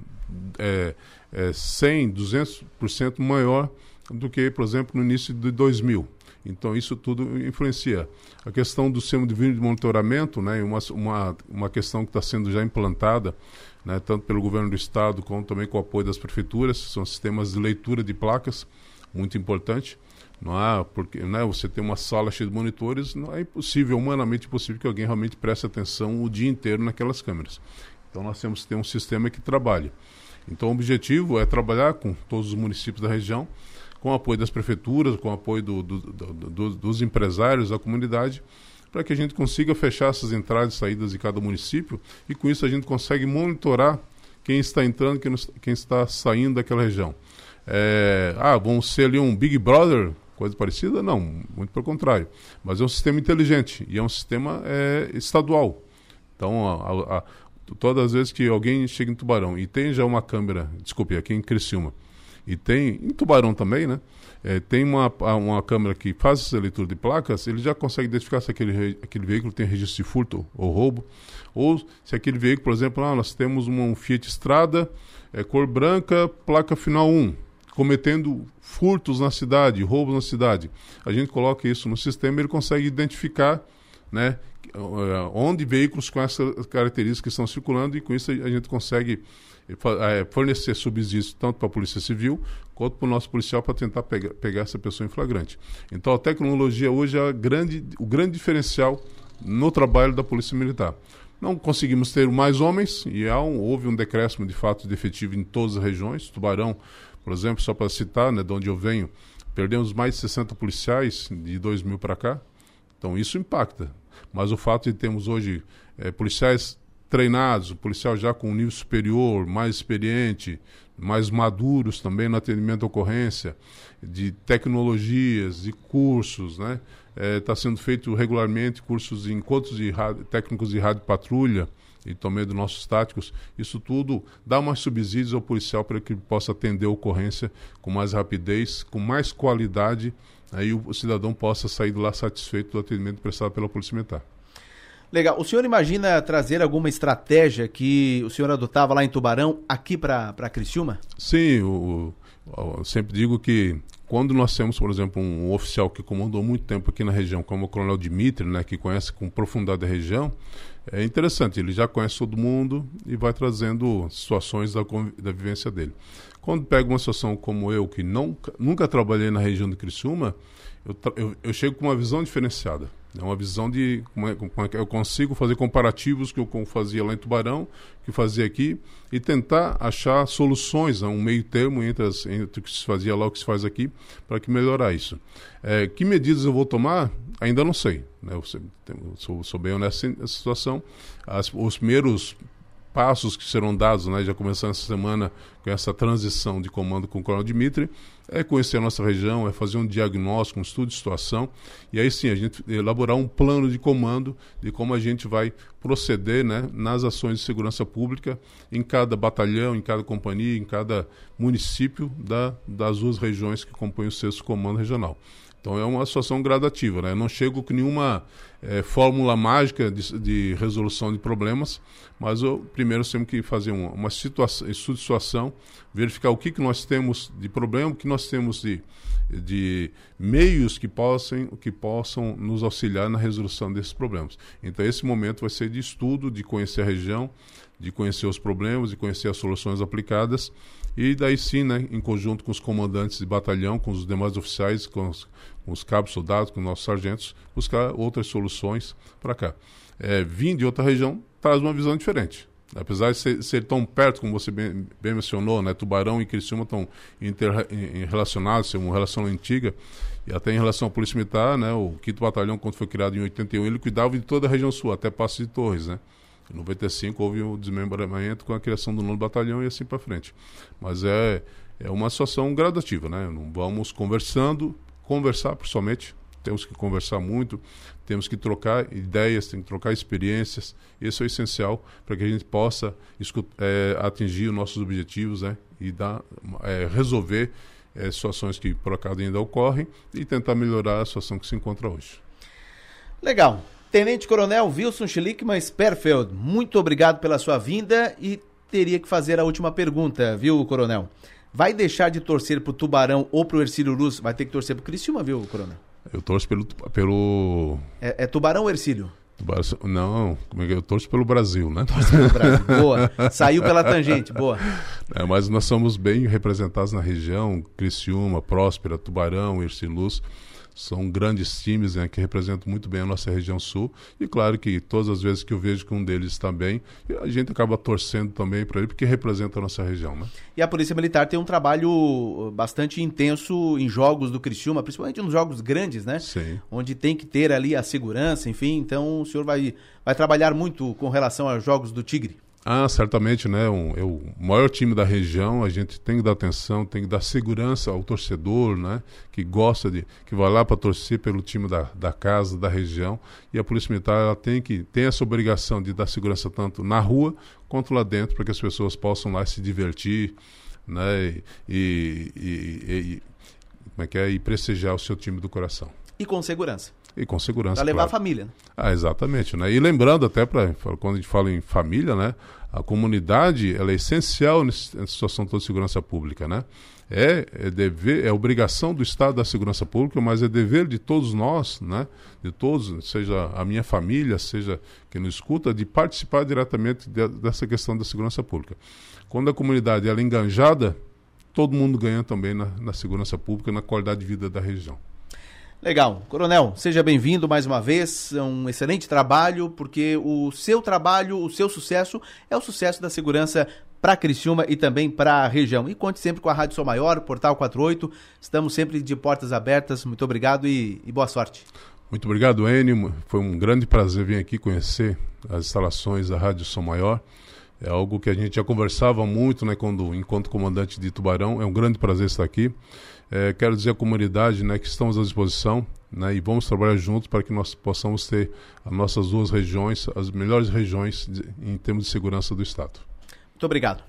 é, é, 100, 200% maior do que, por exemplo, no início de 2000. Então, isso tudo influencia. A questão do sistema de de monitoramento, né, uma, uma, uma questão que está sendo já implantada, né, tanto pelo governo do estado como também com o apoio das prefeituras, são sistemas de leitura de placas, muito importante. Não há, porque né, você tem uma sala cheia de monitores, não é impossível, humanamente impossível que alguém realmente preste atenção o dia inteiro naquelas câmeras. Então nós temos que ter um sistema que trabalhe. Então o objetivo é trabalhar com todos os municípios da região com o apoio das prefeituras, com o apoio do, do, do, dos empresários, da comunidade, para que a gente consiga fechar essas entradas e saídas de cada município e com isso a gente consegue monitorar quem está entrando, quem, quem está saindo daquela região. É, ah, vamos ser ali um Big Brother, coisa parecida? Não, muito pelo contrário. Mas é um sistema inteligente e é um sistema é, estadual. Então, a, a, todas as vezes que alguém chega em Tubarão e tem já uma câmera, desculpe, aqui em Criciúma, e tem, em Tubarão também, né? É, tem uma, uma câmera que faz essa leitura de placas, ele já consegue identificar se aquele, aquele veículo tem registro de furto ou roubo, ou se aquele veículo, por exemplo, ah, nós temos uma, um Fiat Strada, é, cor branca, placa final 1, cometendo furtos na cidade, roubos na cidade. A gente coloca isso no sistema ele consegue identificar né, onde veículos com essas características estão circulando e com isso a gente consegue é, fornecer subsídios tanto para a Polícia Civil quanto para o nosso policial para tentar pegar, pegar essa pessoa em flagrante. Então a tecnologia hoje é grande, o grande diferencial no trabalho da Polícia Militar. Não conseguimos ter mais homens e um, houve um decréscimo de fato de efetivo em todas as regiões. Tubarão, por exemplo, só para citar, né, de onde eu venho, perdemos mais de 60 policiais de 2000 para cá. Então isso impacta. Mas o fato de termos hoje é, policiais treinados, o policial já com um nível superior, mais experiente, mais maduros também no atendimento à ocorrência, de tecnologias, de cursos, né? Está é, sendo feito regularmente cursos de encontros de técnicos de rádio patrulha e também dos nossos táticos. Isso tudo dá mais subsídios ao policial para que possa atender a ocorrência com mais rapidez, com mais qualidade, aí o cidadão possa sair de lá satisfeito do atendimento prestado pela Polícia Militar. Legal. O senhor imagina trazer alguma estratégia que o senhor adotava lá em Tubarão aqui para Criciúma? Sim, o, eu sempre digo que quando nós temos, por exemplo, um oficial que comandou muito tempo aqui na região, como o Coronel Dimitri, né, que conhece com profundidade a região, é interessante, ele já conhece todo mundo e vai trazendo situações da, da vivência dele. Quando pega uma situação como eu, que nunca, nunca trabalhei na região de Criciúma, eu, eu, eu chego com uma visão diferenciada. É uma visão de como é, como é eu consigo fazer comparativos que eu fazia lá em Tubarão, que fazia aqui, e tentar achar soluções, um meio termo entre, as, entre o que se fazia lá e o que se faz aqui, para que melhorar isso. É, que medidas eu vou tomar? Ainda não sei. Né? Eu, sou, sou, bem honesto nessa situação. As, os primeiros passos que serão dados, né, já começando essa semana com essa transição de comando com o Coronel Dimitri, é conhecer a nossa região, é fazer um diagnóstico, um estudo de situação, e aí sim a gente elaborar um plano de comando de como a gente vai proceder né, nas ações de segurança pública em cada batalhão, em cada companhia, em cada município da, das duas regiões que compõem o sexto comando regional. Então é uma situação gradativa, né? Eu não chego com nenhuma é, fórmula mágica de, de, resolução de problemas, mas eu primeiro temos que fazer uma, uma situação, situação, verificar o que, que nós temos de problema, o que nós temos de, de meios que possam, que possam nos auxiliar na resolução desses problemas. Então esse momento vai ser de estudo, de conhecer a região, de conhecer os problemas, de conhecer as soluções aplicadas e daí sim, né, em conjunto com os comandantes de batalhão, com os demais oficiais, com os, com os cabos soldados, com os nossos sargentos, buscar outras soluções para cá. É, vim de outra região traz uma visão diferente. Apesar de ser, ser tão perto, como você bem, bem, mencionou, né, Tubarão e Criciúma estão relacionados, é uma relação antiga, e até em relação à Polícia Militar, né, o 5 Batalhão, quando foi criado em 81, ele cuidava de toda a região sul, até Passo de Torres, né? Em 95 houve o desmembramento com a criação do nono batalhão e assim para frente. Mas é, é uma situação gradativa, né? Não vamos conversando, conversar principalmente, temos que conversar muito, temos que trocar ideias, temos que trocar experiências. Isso é essencial para que a gente possa é, atingir os nossos objetivos né? e dar, é, resolver é, situações que por acaso ainda ocorrem e tentar melhorar a situação que se encontra hoje. Legal. Tenente Coronel Wilson Schlickman Sperfeld, muito obrigado pela sua vinda e teria que fazer a última pergunta, viu, Coronel? Vai deixar de torcer pro Tubarão ou pro Ercílio Luz? Vai ter que torcer pro Criciúma, viu, Coronel? Eu torço pelo... pelo... É, é Tubarão ou Ercílio? Não, como é que eu torço pelo Brasil, né? Torço pelo Brasil, boa. Saiu pela tangente, boa. É, mas nós somos bem representados na região, Criciúma, Próspera, Tubarão, Ercílio Luz são grandes times né, que representam muito bem a nossa região sul. E claro que todas as vezes que eu vejo que um deles está bem, a gente acaba torcendo também para ele, porque representa a nossa região. Né? E a Polícia Militar tem um trabalho uh, bastante intenso em jogos do Criciúma, principalmente nos jogos grandes, né? Sim. Onde tem que ter ali a segurança, enfim. Então o senhor vai, vai trabalhar muito com relação aos jogos do Tigre. Ah, certamente, né? Um, é o maior time da região, a gente tem que dar atenção, tem que dar segurança ao torcedor, né? Que gosta de, que vai lá para torcer pelo time da, da casa, da região. E a Polícia Militar, ela tem que, tem essa obrigação de dar segurança tanto na rua quanto lá dentro, para que as pessoas possam lá se divertir, né? E, e, e, e como é que é? E prestigiar o seu time do coração. E com segurança. E com segurança. Para levar claro. a família. Né? Ah, exatamente. Né? E lembrando até, para quando a gente fala em família, né? a comunidade ela é essencial nessa situação toda de segurança pública. Né? É, é dever, é obrigação do Estado da segurança pública, mas é dever de todos nós, né? de todos, seja a minha família, seja quem nos escuta, de participar diretamente de, dessa questão da segurança pública. Quando a comunidade ela é enganjada, todo mundo ganha também na, na segurança pública, na qualidade de vida da região. Legal. Coronel, seja bem-vindo mais uma vez. É um excelente trabalho, porque o seu trabalho, o seu sucesso é o sucesso da segurança para Criciúma e também para a região. E conte sempre com a Rádio Sol Maior, Portal 48. Estamos sempre de portas abertas. Muito obrigado e, e boa sorte. Muito obrigado, Enio. Foi um grande prazer vir aqui conhecer as instalações da Rádio Som Maior. É algo que a gente já conversava muito, né, quando enquanto comandante de Tubarão. É um grande prazer estar aqui. É, quero dizer à comunidade né, que estamos à disposição né, e vamos trabalhar juntos para que nós possamos ter as nossas duas regiões, as melhores regiões de, em termos de segurança do Estado. Muito obrigado.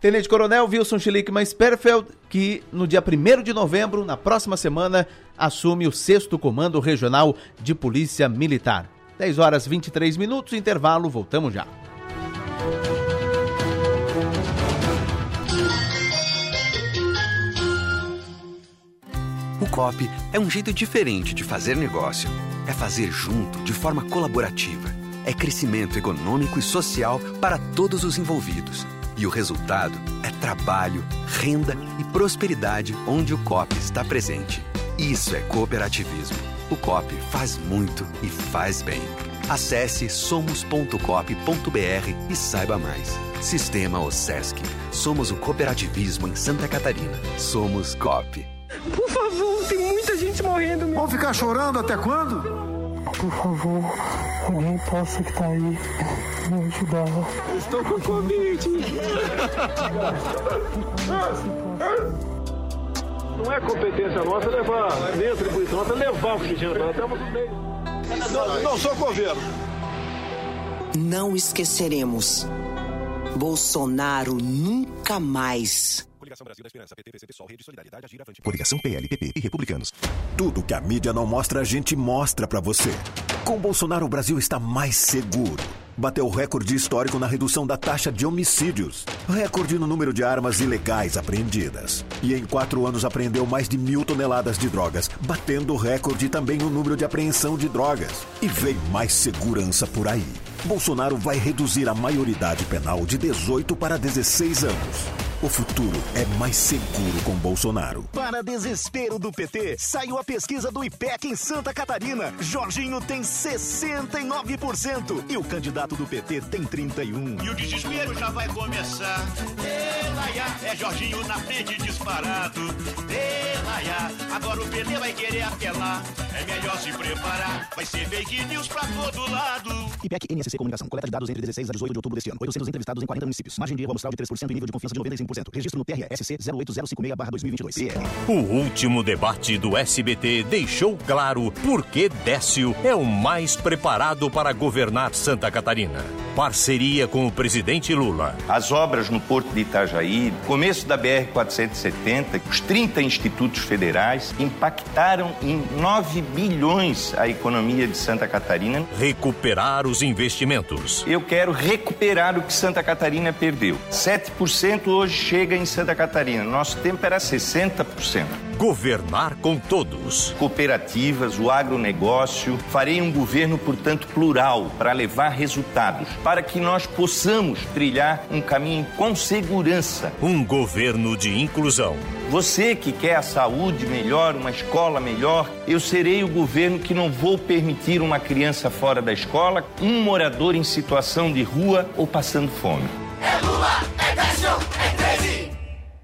Tenente Coronel Wilson Schlickman Sperfeld, que no dia 1 de novembro, na próxima semana, assume o 6 Comando Regional de Polícia Militar. 10 horas 23 minutos, intervalo, voltamos já. O COP é um jeito diferente de fazer negócio. É fazer junto, de forma colaborativa é crescimento econômico e social para todos os envolvidos. E o resultado é trabalho, renda e prosperidade onde o COP está presente. Isso é cooperativismo. O COP faz muito e faz bem. Acesse somos.cop.br e saiba mais. Sistema OSESC. Somos o cooperativismo em Santa Catarina. Somos COP. Tem muita gente morrendo. Meu. Vão ficar chorando até quando? Por favor, alguém possa que tá aí me ajudar. Estou com Covid. Não é competência nossa levar, nem atribuição nossa levar o Estamos no meio. Não, não sou governo. Não esqueceremos. Bolsonaro nunca mais. Coligação Brasil da Esperança, PT, Sol, Rede Solidariedade, Agir, Avante. Coligação PL, PP e Republicanos. Tudo que a mídia não mostra, a gente mostra pra você. Com Bolsonaro, o Brasil está mais seguro. Bateu recorde histórico na redução da taxa de homicídios. Recorde no número de armas ilegais apreendidas. E em quatro anos apreendeu mais de mil toneladas de drogas, batendo recorde também no número de apreensão de drogas. E vem mais segurança por aí. Bolsonaro vai reduzir a maioridade penal de 18 para 16 anos. O futuro é mais seguro com Bolsonaro. Para desespero do PT, saiu a pesquisa do IPEC em Santa Catarina. Jorginho tem 69% e o candidato do PT tem 31%. E o desespero já vai começar. Elaiá, é Jorginho na frente disparado. Elaiá, agora o PT vai querer apelar. É melhor se preparar, vai ser fake news pra todo lado. IPEC NSC Comunicação. Coleta de dados entre 16 a 18 de outubro deste ano. 800 entrevistados em 40 municípios. Margem de erro amostral de 3% e nível de confiança de 95%. Registro no TRSC 08056-2022. O último debate do SBT deixou claro por que Décio é o mais preparado para governar Santa Catarina. Parceria com o presidente Lula. As obras no Porto de Itajaí, começo da BR-470, os 30 institutos federais impactaram em 9 bilhões a economia de Santa Catarina. Recuperar os investimentos. Eu quero recuperar o que Santa Catarina perdeu. 7% hoje chega em Santa Catarina. Nosso tempo era 60%. Governar com todos. Cooperativas, o agronegócio. Farei um governo, portanto, plural para levar resultados, para que nós possamos trilhar um caminho com segurança. Um governo de inclusão. Você que quer a saúde melhor, uma escola melhor, eu serei o governo que não vou permitir uma criança fora da escola, um morador em situação de rua ou passando fome. É Lula, é Décio, é 13.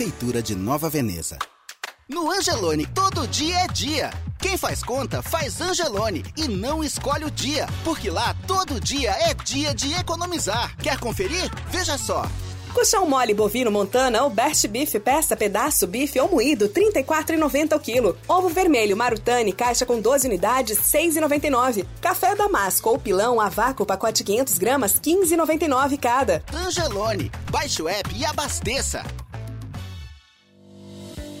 Prefeitura de Nova Veneza. No Angelone, todo dia é dia. Quem faz conta, faz Angelone e não escolhe o dia, porque lá todo dia é dia de economizar. Quer conferir? Veja só. Colchão mole bovino montana ou best beef peça pedaço bife ou moído 34,90 o quilo. Ovo vermelho marutani caixa com 12 unidades 6,99. Café damasco ou pilão a vácuo pacote 500 gramas 15,99 cada. Angelone, baixe o app e abasteça.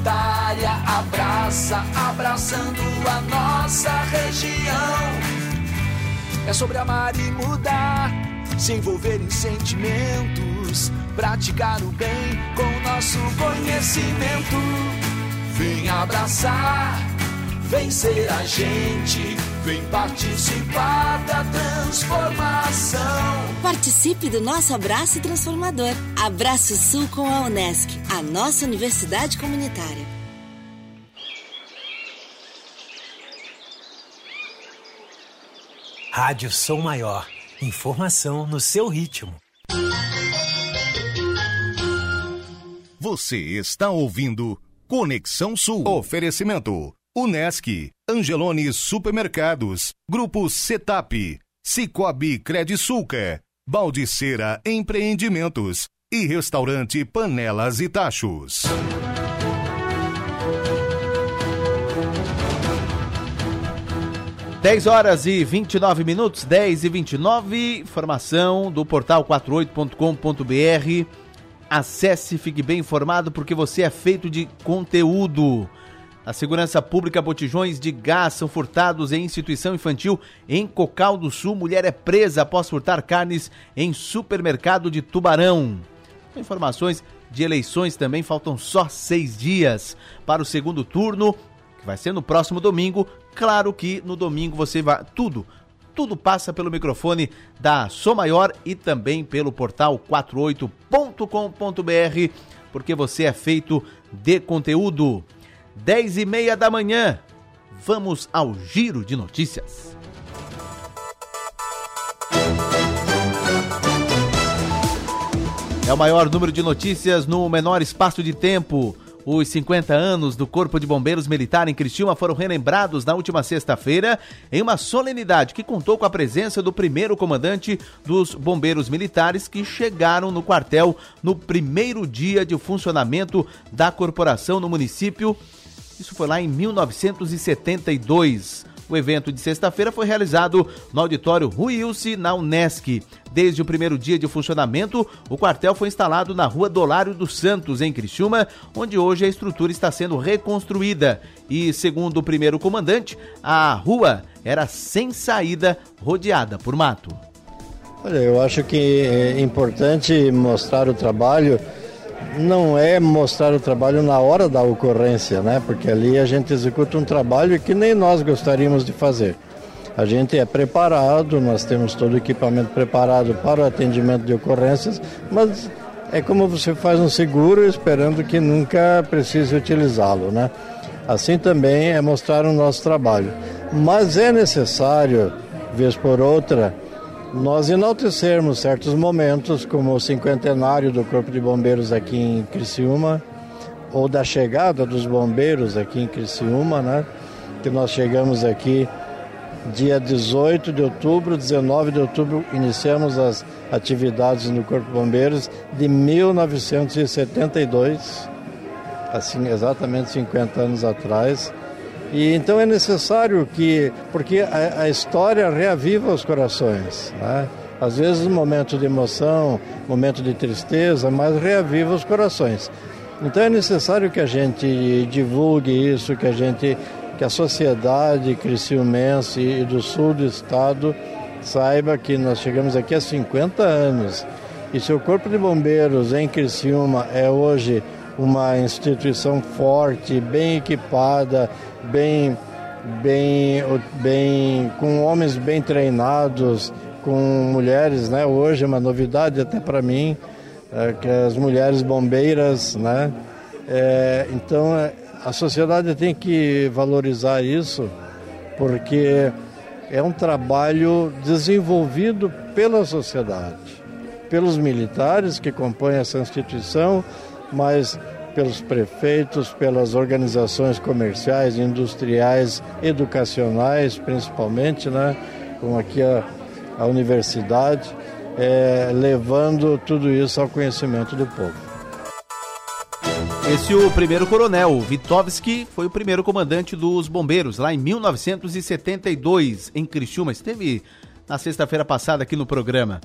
comunitária, abraça, abraçando a nossa região. É sobre amar e mudar, se envolver em sentimentos, praticar o bem com nosso conhecimento. Vem abraçar, vem ser a gente, vem participar da transformação. Participe do nosso abraço transformador. Abraço Sul com a Unesc, a nossa universidade comunitária. Rádio Som Maior. Informação no seu ritmo. Você está ouvindo Conexão Sul. Oferecimento: Unesc, Angelone Supermercados, Grupo Setap, Cicobi Credisulca, Baldiceira Empreendimentos e Restaurante Panelas e Tachos. 10 horas e 29 minutos, 10 e 29, informação do portal 48.com.br. Acesse, fique bem informado porque você é feito de conteúdo. A segurança pública, botijões de gás são furtados em instituição infantil em Cocal do Sul. Mulher é presa após furtar carnes em supermercado de Tubarão. Informações de eleições também, faltam só seis dias para o segundo turno, que vai ser no próximo domingo. Claro que no domingo você vai. Tudo, tudo passa pelo microfone da Som Maior e também pelo portal 48.com.br, porque você é feito de conteúdo. 10 e meia da manhã, vamos ao giro de notícias. É o maior número de notícias no menor espaço de tempo. Os 50 anos do Corpo de Bombeiros Militar em Criciúma foram relembrados na última sexta-feira em uma solenidade que contou com a presença do primeiro comandante dos bombeiros militares que chegaram no quartel no primeiro dia de funcionamento da corporação no município. Isso foi lá em 1972. O evento de sexta-feira foi realizado no auditório Ruilce, na Unesc. Desde o primeiro dia de funcionamento, o quartel foi instalado na rua Dolário dos Santos, em Criciúma, onde hoje a estrutura está sendo reconstruída. E, segundo o primeiro comandante, a rua era sem saída, rodeada por mato. Olha, eu acho que é importante mostrar o trabalho não é mostrar o trabalho na hora da ocorrência, né? Porque ali a gente executa um trabalho que nem nós gostaríamos de fazer. A gente é preparado, nós temos todo o equipamento preparado para o atendimento de ocorrências, mas é como você faz um seguro esperando que nunca precise utilizá-lo, né? Assim também é mostrar o nosso trabalho. Mas é necessário, vez por outra, nós enaltecermos certos momentos, como o cinquentenário do Corpo de Bombeiros aqui em Criciúma, ou da chegada dos bombeiros aqui em Criciúma, né? Que nós chegamos aqui dia 18 de outubro, 19 de outubro, iniciamos as atividades no Corpo de Bombeiros de 1972, assim, exatamente 50 anos atrás. E então é necessário que, porque a, a história reaviva os corações. Né? Às vezes um momento de emoção, momento de tristeza, mas reaviva os corações. Então é necessário que a gente divulgue isso, que a gente, que a sociedade criciumense e do sul do estado saiba que nós chegamos aqui há 50 anos. E se o Corpo de Bombeiros em Criciúma é hoje uma instituição forte, bem equipada, bem, bem, bem, com homens bem treinados, com mulheres, né? Hoje é uma novidade até para mim, é, que as mulheres bombeiras, né? É, então é, a sociedade tem que valorizar isso, porque é um trabalho desenvolvido pela sociedade, pelos militares que compõem essa instituição, mas pelos prefeitos, pelas organizações comerciais, industriais, educacionais, principalmente, né? Como aqui a, a universidade, é, levando tudo isso ao conhecimento do povo. Esse é o primeiro coronel, Vitovski, foi o primeiro comandante dos bombeiros, lá em 1972, em Criciúma. Esteve na sexta-feira passada aqui no programa.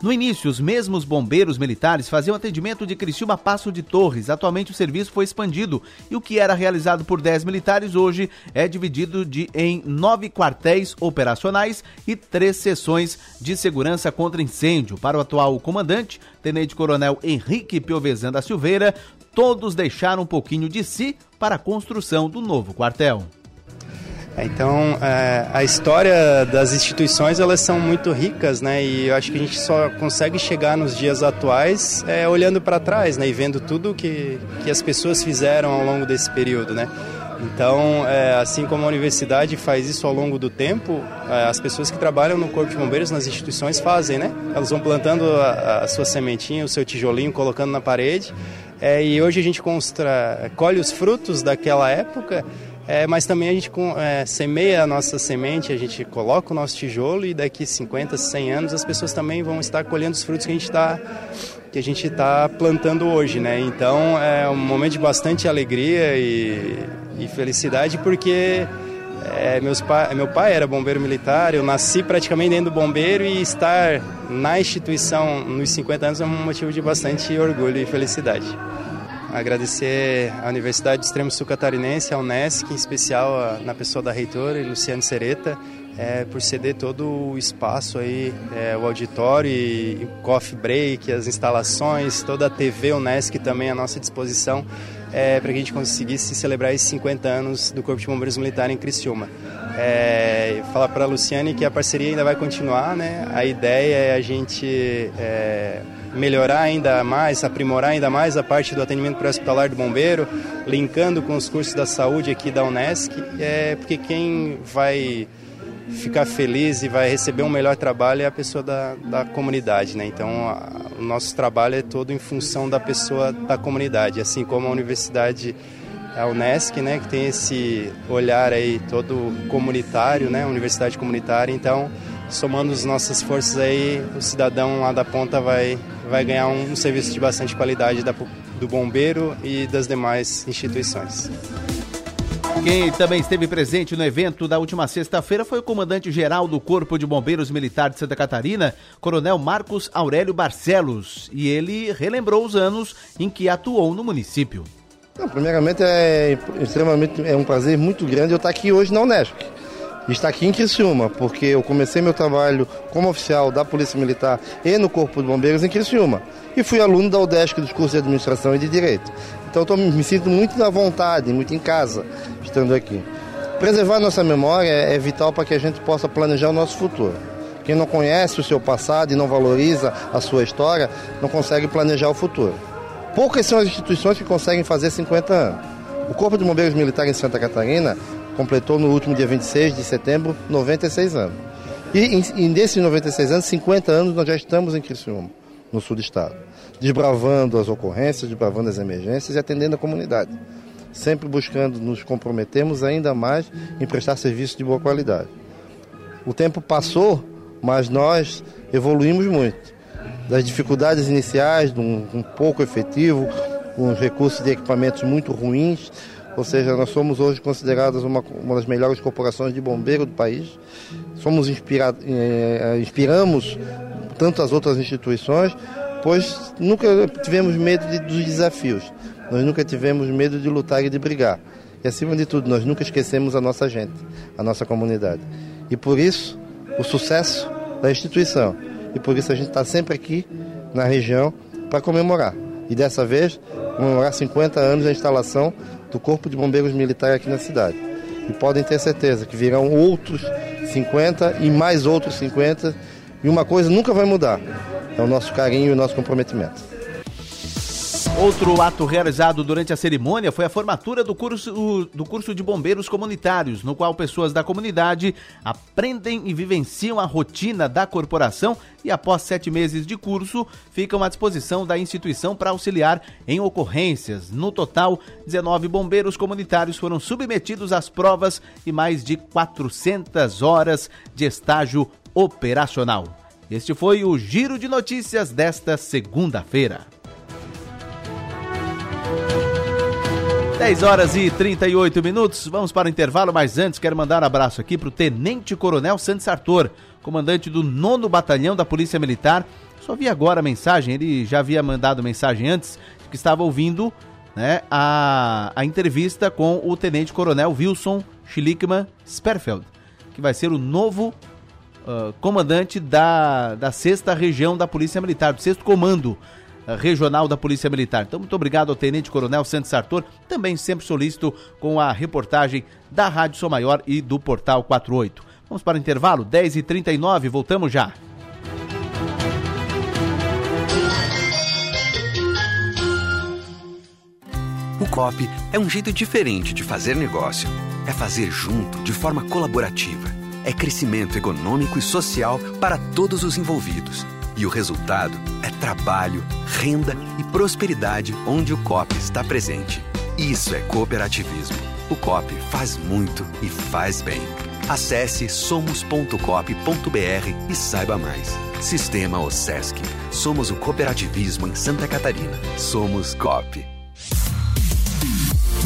No início, os mesmos bombeiros militares faziam atendimento de Criciúma Passo de Torres. Atualmente o serviço foi expandido e o que era realizado por 10 militares hoje é dividido de, em nove quartéis operacionais e três sessões de segurança contra incêndio. Para o atual comandante, Tenente Coronel Henrique Piovesan da Silveira, todos deixaram um pouquinho de si para a construção do novo quartel. Então, é, a história das instituições elas são muito ricas, né? E eu acho que a gente só consegue chegar nos dias atuais é, olhando para trás, né? E vendo tudo que que as pessoas fizeram ao longo desse período, né? Então, é, assim como a universidade faz isso ao longo do tempo, é, as pessoas que trabalham no Corpo de Bombeiros, nas instituições, fazem, né? Elas vão plantando a, a sua sementinha, o seu tijolinho, colocando na parede. É, e hoje a gente constra, colhe os frutos daquela época é, mas também a gente é, semeia a nossa semente, a gente coloca o nosso tijolo e daqui 50, 100 anos as pessoas também vão estar colhendo os frutos que a gente está que a gente está plantando hoje, né? Então é um momento de bastante alegria e, e felicidade porque é, meus pa, meu pai era bombeiro militar, eu nasci praticamente dentro do bombeiro e estar na instituição nos 50 anos é um motivo de bastante orgulho e felicidade. Agradecer à Universidade do Extremo Sul Catarinense, à Unesc, em especial a, na pessoa da reitora, Luciane Sereta, é, por ceder todo o espaço aí, é, o auditório e, o coffee break, as instalações, toda a TV Unesc também à nossa disposição, é, para que a gente conseguisse celebrar esses 50 anos do Corpo de Bombeiros Militar em Criciúma. É, falar para a Luciane que a parceria ainda vai continuar, né? A ideia é a gente é, melhorar ainda mais, aprimorar ainda mais a parte do atendimento pré-hospitalar do bombeiro, linkando com os cursos da saúde aqui da Unesc, é porque quem vai ficar feliz e vai receber um melhor trabalho é a pessoa da, da comunidade, né? Então, a, o nosso trabalho é todo em função da pessoa da comunidade, assim como a universidade a Unesc, né, que tem esse olhar aí todo comunitário, né, universidade comunitária. Então, somando as nossas forças aí, o cidadão lá da ponta vai vai ganhar um, serviço de bastante qualidade da, do bombeiro e das demais instituições. Quem também esteve presente no evento da última sexta-feira foi o comandante-geral do Corpo de Bombeiros Militar de Santa Catarina, Coronel Marcos Aurélio Barcelos, e ele relembrou os anos em que atuou no município. Não, primeiramente é extremamente é um prazer muito grande eu estar aqui hoje na Unesp está aqui em Criciúma, porque eu comecei meu trabalho como oficial da Polícia Militar e no Corpo de Bombeiros em Criciúma. E fui aluno da UDESC dos cursos de Administração e de Direito. Então tô, me sinto muito à vontade, muito em casa, estando aqui. Preservar nossa memória é vital para que a gente possa planejar o nosso futuro. Quem não conhece o seu passado e não valoriza a sua história, não consegue planejar o futuro. Poucas são as instituições que conseguem fazer 50 anos. O Corpo de Bombeiros Militar em Santa Catarina completou no último dia 26 de setembro 96 anos. E, e nesses 96 anos, 50 anos, nós já estamos em Criciúma, no sul do estado, desbravando as ocorrências, desbravando as emergências e atendendo a comunidade. Sempre buscando nos comprometermos ainda mais em prestar serviços de boa qualidade. O tempo passou, mas nós evoluímos muito. Das dificuldades iniciais, de um, um pouco efetivo, com os recursos de equipamentos muito ruins, ou seja, nós somos hoje considerados uma, uma das melhores corporações de bombeiro do país. Somos inspirados, eh, inspiramos tanto as outras instituições, pois nunca tivemos medo de, dos desafios. Nós nunca tivemos medo de lutar e de brigar. E acima de tudo, nós nunca esquecemos a nossa gente, a nossa comunidade. E por isso, o sucesso da instituição. E por isso a gente está sempre aqui na região para comemorar. E dessa vez, comemorar 50 anos da instalação do Corpo de Bombeiros Militar aqui na cidade. E podem ter certeza que virão outros 50 e mais outros 50. E uma coisa nunca vai mudar: é o nosso carinho e o nosso comprometimento. Outro ato realizado durante a cerimônia foi a formatura do curso, do curso de bombeiros comunitários, no qual pessoas da comunidade aprendem e vivenciam a rotina da corporação e, após sete meses de curso, ficam à disposição da instituição para auxiliar em ocorrências. No total, 19 bombeiros comunitários foram submetidos às provas e mais de 400 horas de estágio operacional. Este foi o Giro de Notícias desta segunda-feira. 10 horas e 38 minutos, vamos para o intervalo, mas antes quero mandar um abraço aqui para o Tenente Coronel Santos Sartor, comandante do 9 Batalhão da Polícia Militar. Só vi agora a mensagem, ele já havia mandado mensagem antes, que estava ouvindo né, a, a entrevista com o Tenente Coronel Wilson Schlickman Sperfeld, que vai ser o novo uh, comandante da, da sexta região da Polícia Militar, do sexto comando regional da Polícia Militar. Então, muito obrigado ao Tenente Coronel Santos Sartor, também sempre solícito com a reportagem da Rádio Sou Maior e do Portal 48. Vamos para o intervalo, 10h39, voltamos já. O COP é um jeito diferente de fazer negócio. É fazer junto, de forma colaborativa. É crescimento econômico e social para todos os envolvidos e o resultado é trabalho, renda e prosperidade onde o COP está presente. Isso é cooperativismo. O COP faz muito e faz bem. Acesse somos.cop.br e saiba mais. Sistema OSESC. Somos o cooperativismo em Santa Catarina. Somos COP.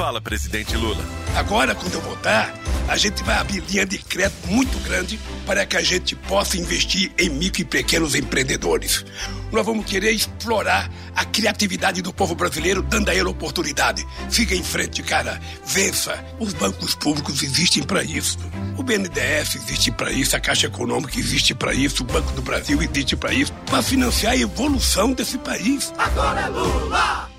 Fala, presidente Lula. Agora, quando eu voltar, a gente vai abrir linha de crédito muito grande para que a gente possa investir em micro e pequenos empreendedores. Nós vamos querer explorar a criatividade do povo brasileiro, dando a ele oportunidade. Siga em frente, cara. Vença. Os bancos públicos existem para isso. O BNDES existe para isso, a Caixa Econômica existe para isso, o Banco do Brasil existe para isso, para financiar a evolução desse país. Agora é Lula!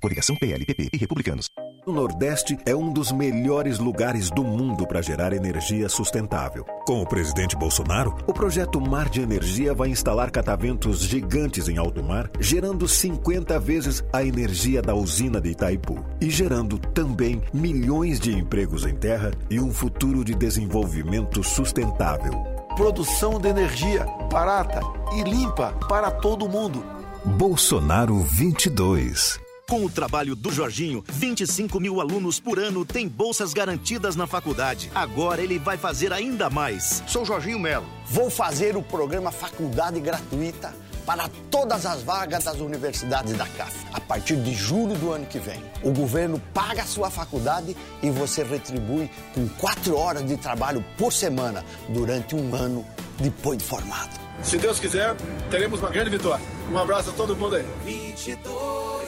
Coligação PLPP e Republicanos. O Nordeste é um dos melhores lugares do mundo para gerar energia sustentável. Com o presidente Bolsonaro, o projeto Mar de Energia vai instalar cataventos gigantes em alto mar, gerando 50 vezes a energia da usina de Itaipu e gerando também milhões de empregos em terra e um futuro de desenvolvimento sustentável. Produção de energia barata e limpa para todo mundo. Bolsonaro 22. Com o trabalho do Jorginho, 25 mil alunos por ano têm bolsas garantidas na faculdade. Agora ele vai fazer ainda mais. Sou Jorginho Melo. Vou fazer o programa Faculdade Gratuita para todas as vagas das universidades da CAF, a partir de julho do ano que vem. O governo paga a sua faculdade e você retribui com quatro horas de trabalho por semana durante um ano depois de formado. Se Deus quiser, teremos uma grande vitória. Um abraço a todo mundo aí. 22.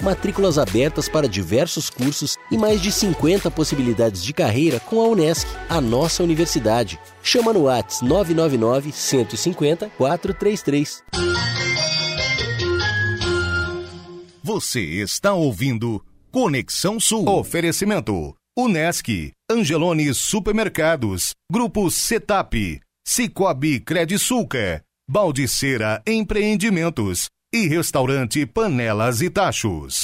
Matrículas abertas para diversos cursos e mais de 50 possibilidades de carreira com a Unesc, a nossa universidade. Chama no Whats 999 150 433. Você está ouvindo Conexão Sul. Oferecimento: Unesc, Angelone Supermercados, Grupo Setap, Cicobi Credisulca, Baldiceira Empreendimentos e Restaurante Panelas e Tachos.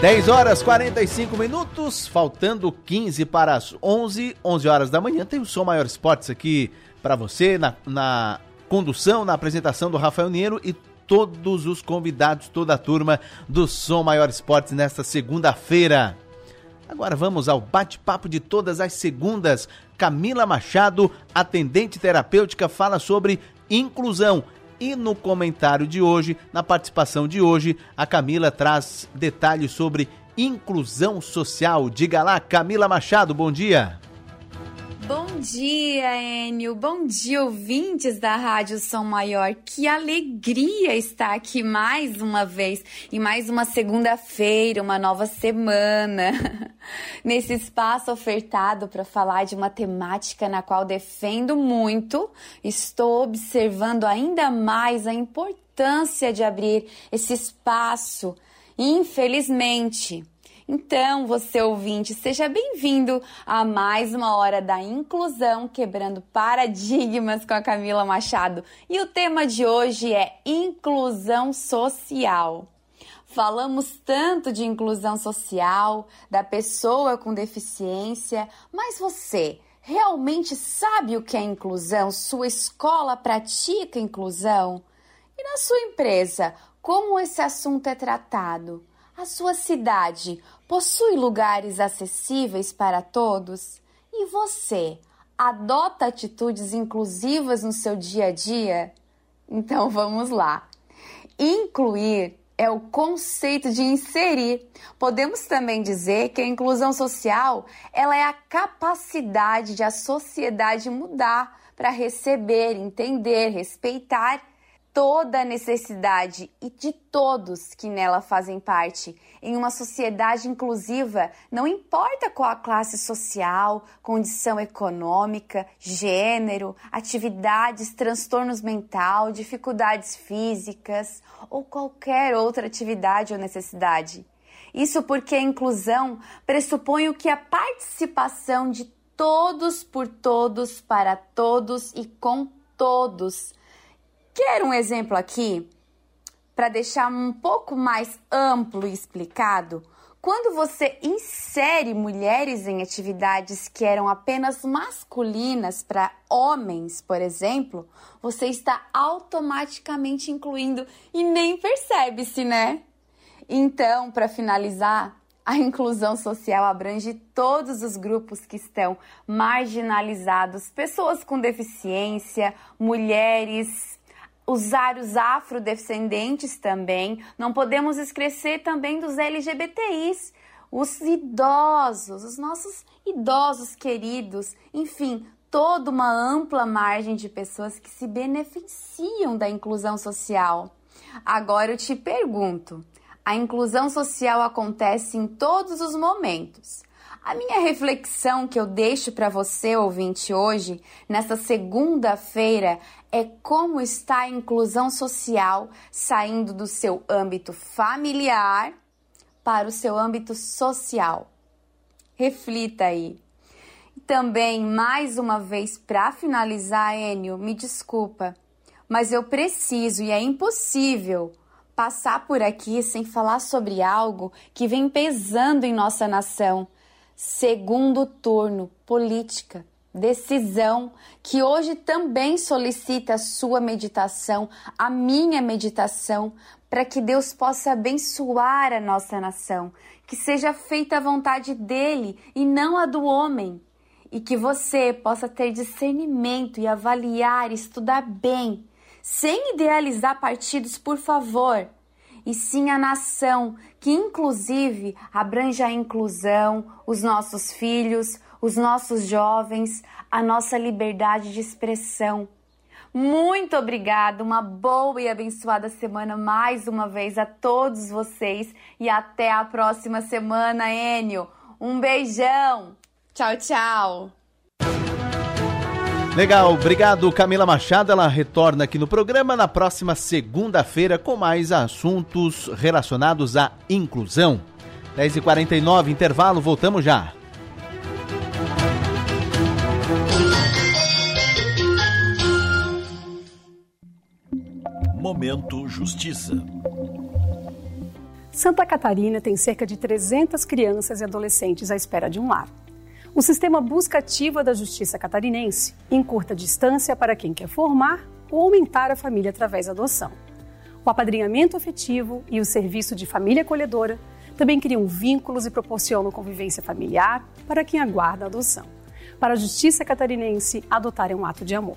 10 horas 45 minutos, faltando 15 para as 11, 11 horas da manhã. Tem o Som Maior Esportes aqui para você, na, na condução, na apresentação do Rafael Niero e todos os convidados, toda a turma do Som Maior Esportes nesta segunda-feira. Agora vamos ao bate-papo de todas as segundas. Camila Machado, atendente terapêutica, fala sobre inclusão. E no comentário de hoje, na participação de hoje, a Camila traz detalhes sobre inclusão social. Diga lá, Camila Machado, bom dia. Bom dia, Enio. Bom dia, ouvintes da Rádio Som Maior. Que alegria estar aqui mais uma vez, em mais uma segunda-feira, uma nova semana, nesse espaço ofertado para falar de uma temática na qual defendo muito. Estou observando ainda mais a importância de abrir esse espaço. Infelizmente, então, você ouvinte, seja bem-vindo a mais uma hora da inclusão, quebrando paradigmas com a Camila Machado. E o tema de hoje é inclusão social. Falamos tanto de inclusão social, da pessoa com deficiência, mas você realmente sabe o que é inclusão? Sua escola pratica inclusão? E na sua empresa, como esse assunto é tratado? A sua cidade possui lugares acessíveis para todos? E você adota atitudes inclusivas no seu dia a dia? Então vamos lá. Incluir é o conceito de inserir. Podemos também dizer que a inclusão social, ela é a capacidade de a sociedade mudar para receber, entender, respeitar toda a necessidade e de todos que nela fazem parte. Em uma sociedade inclusiva, não importa qual a classe social, condição econômica, gênero, atividades, transtornos mental, dificuldades físicas ou qualquer outra atividade ou necessidade. Isso porque a inclusão pressupõe o que a participação de todos por todos, para todos e com todos Quer um exemplo aqui? Para deixar um pouco mais amplo e explicado, quando você insere mulheres em atividades que eram apenas masculinas para homens, por exemplo, você está automaticamente incluindo e nem percebe-se, né? Então, para finalizar, a inclusão social abrange todos os grupos que estão marginalizados, pessoas com deficiência, mulheres, usar os afrodescendentes também. Não podemos esquecer também dos LGBTIs, os idosos, os nossos idosos queridos, enfim, toda uma ampla margem de pessoas que se beneficiam da inclusão social. Agora eu te pergunto: a inclusão social acontece em todos os momentos. A minha reflexão que eu deixo para você, ouvinte, hoje, nessa segunda-feira, é como está a inclusão social saindo do seu âmbito familiar para o seu âmbito social. Reflita aí. Também, mais uma vez, para finalizar, Enio, me desculpa, mas eu preciso e é impossível passar por aqui sem falar sobre algo que vem pesando em nossa nação. Segundo turno, política, decisão, que hoje também solicita a sua meditação, a minha meditação, para que Deus possa abençoar a nossa nação, que seja feita a vontade dele e não a do homem, e que você possa ter discernimento e avaliar, estudar bem sem idealizar partidos, por favor, e sim a nação, que inclusive abrange a inclusão, os nossos filhos, os nossos jovens, a nossa liberdade de expressão. Muito obrigada, uma boa e abençoada semana mais uma vez a todos vocês e até a próxima semana, Enio. Um beijão. Tchau, tchau. Legal, obrigado Camila Machado. Ela retorna aqui no programa na próxima segunda-feira com mais assuntos relacionados à inclusão. 10h49, intervalo, voltamos já. Momento Justiça. Santa Catarina tem cerca de 300 crianças e adolescentes à espera de um lar. O sistema busca ativa da Justiça Catarinense encurta distância para quem quer formar ou aumentar a família através da adoção. O apadrinhamento afetivo e o serviço de família acolhedora também criam vínculos e proporcionam convivência familiar para quem aguarda a adoção. Para a Justiça Catarinense, adotar é um ato de amor.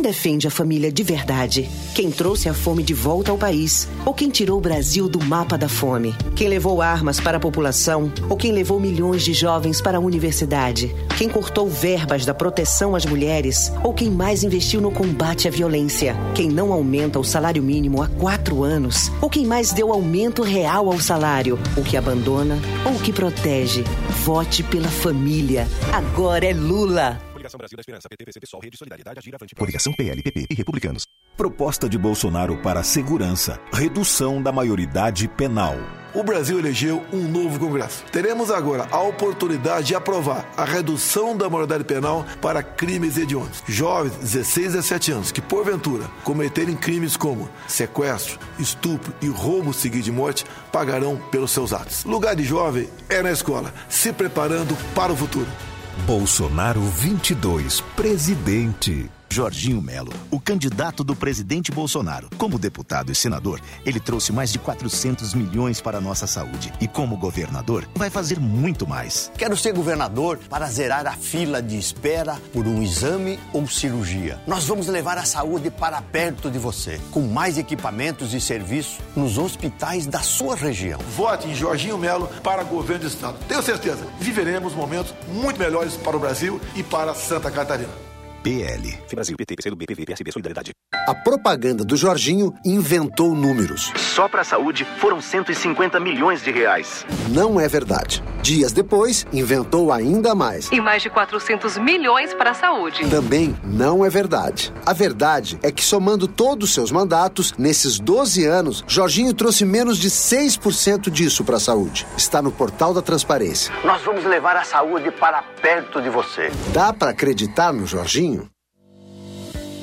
Defende a família de verdade? Quem trouxe a fome de volta ao país? Ou quem tirou o Brasil do mapa da fome? Quem levou armas para a população? Ou quem levou milhões de jovens para a universidade? Quem cortou verbas da proteção às mulheres? Ou quem mais investiu no combate à violência? Quem não aumenta o salário mínimo há quatro anos? Ou quem mais deu aumento real ao salário? O que abandona ou o que protege? Vote pela família. Agora é Lula. Coligação Brasil da Esperança, PT, Sol, Rede Solidariedade, Agir, Avante. Coligação PL, PP e Republicanos. Proposta de Bolsonaro para segurança, redução da maioridade penal. O Brasil elegeu um novo Congresso. Teremos agora a oportunidade de aprovar a redução da maioridade penal para crimes hediondos. Jovens de 16 a 17 anos que, porventura, cometerem crimes como sequestro, estupro e roubo seguido de morte, pagarão pelos seus atos. Lugar de jovem é na escola, se preparando para o futuro. Bolsonaro 22, presidente. Jorginho Melo, o candidato do presidente Bolsonaro. Como deputado e senador, ele trouxe mais de 400 milhões para a nossa saúde. E como governador, vai fazer muito mais. Quero ser governador para zerar a fila de espera por um exame ou cirurgia. Nós vamos levar a saúde para perto de você, com mais equipamentos e serviços nos hospitais da sua região. Vote em Jorginho Melo para governo do Estado. Tenho certeza, viveremos momentos muito melhores para o Brasil e para Santa Catarina. PL. Brasil, PT, PCdoB, PV, PSB, Solidariedade. A propaganda do Jorginho inventou números. Só para a saúde foram 150 milhões de reais. Não é verdade. Dias depois, inventou ainda mais. E mais de 400 milhões para a saúde. Também não é verdade. A verdade é que, somando todos os seus mandatos, nesses 12 anos, Jorginho trouxe menos de 6% disso para a saúde. Está no portal da transparência. Nós vamos levar a saúde para perto de você. Dá para acreditar no Jorginho?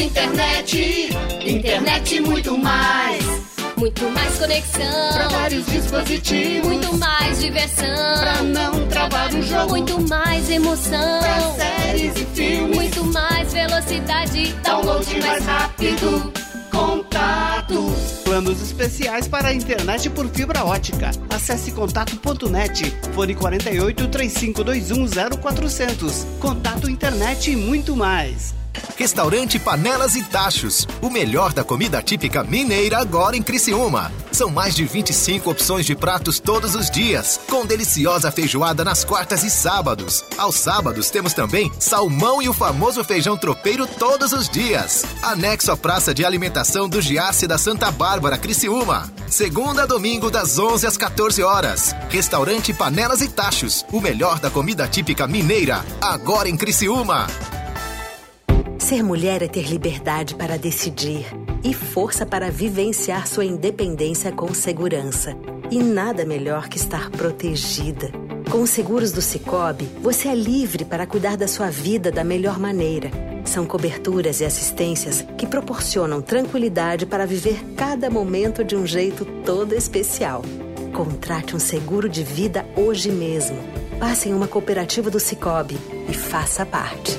Internet, internet muito mais. Muito mais conexão. Pra vários dispositivos. Muito mais diversão. Pra não travar o jogo. Muito mais emoção. Pra séries e filmes. Muito mais velocidade. Download mais rápido. Contato. Planos especiais para a internet por fibra ótica. Acesse contato.net. Fone 48 3521 0400. Contato internet e muito mais. Restaurante Panelas e Tachos. O melhor da comida típica mineira agora em Criciúma. São mais de 25 opções de pratos todos os dias, com deliciosa feijoada nas quartas e sábados. Aos sábados temos também salmão e o famoso feijão tropeiro todos os dias. Anexo à Praça de Alimentação do Giasse da Santa Bárbara, Criciúma. Segunda a domingo das 11 às 14 horas. Restaurante Panelas e Tachos. O melhor da comida típica mineira agora em Criciúma. Ser mulher é ter liberdade para decidir e força para vivenciar sua independência com segurança. E nada melhor que estar protegida. Com os seguros do Cicobi, você é livre para cuidar da sua vida da melhor maneira. São coberturas e assistências que proporcionam tranquilidade para viver cada momento de um jeito todo especial. Contrate um seguro de vida hoje mesmo. Passe em uma cooperativa do Cicobi e faça parte.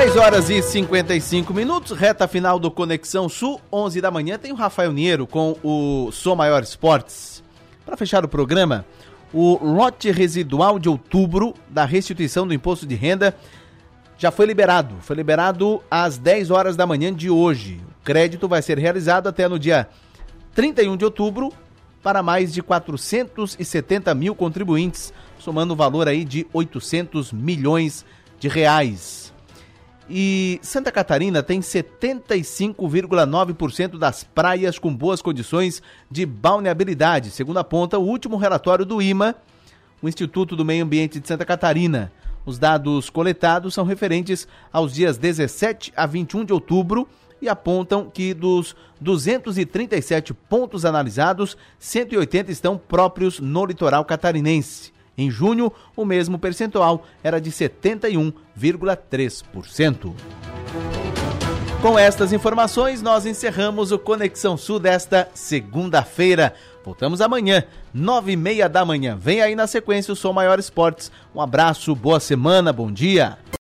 10 horas e 55 minutos, reta final do Conexão Sul, 11 da manhã. Tem o Rafael Niero com o Som Maior Esportes. Para fechar o programa, o lote residual de outubro da restituição do imposto de renda já foi liberado. Foi liberado às 10 horas da manhã de hoje. O crédito vai ser realizado até no dia 31 de outubro para mais de 470 mil contribuintes, somando o valor aí de 800 milhões de reais. E Santa Catarina tem 75,9% das praias com boas condições de balneabilidade, segundo aponta o último relatório do IMA, o Instituto do Meio Ambiente de Santa Catarina. Os dados coletados são referentes aos dias 17 a 21 de outubro e apontam que dos 237 pontos analisados, 180 estão próprios no litoral catarinense. Em junho, o mesmo percentual era de 71,3%. Com estas informações, nós encerramos o Conexão Sul desta segunda-feira. Voltamos amanhã, nove e meia da manhã. Vem aí na sequência o Som Maior Esportes. Um abraço, boa semana, bom dia.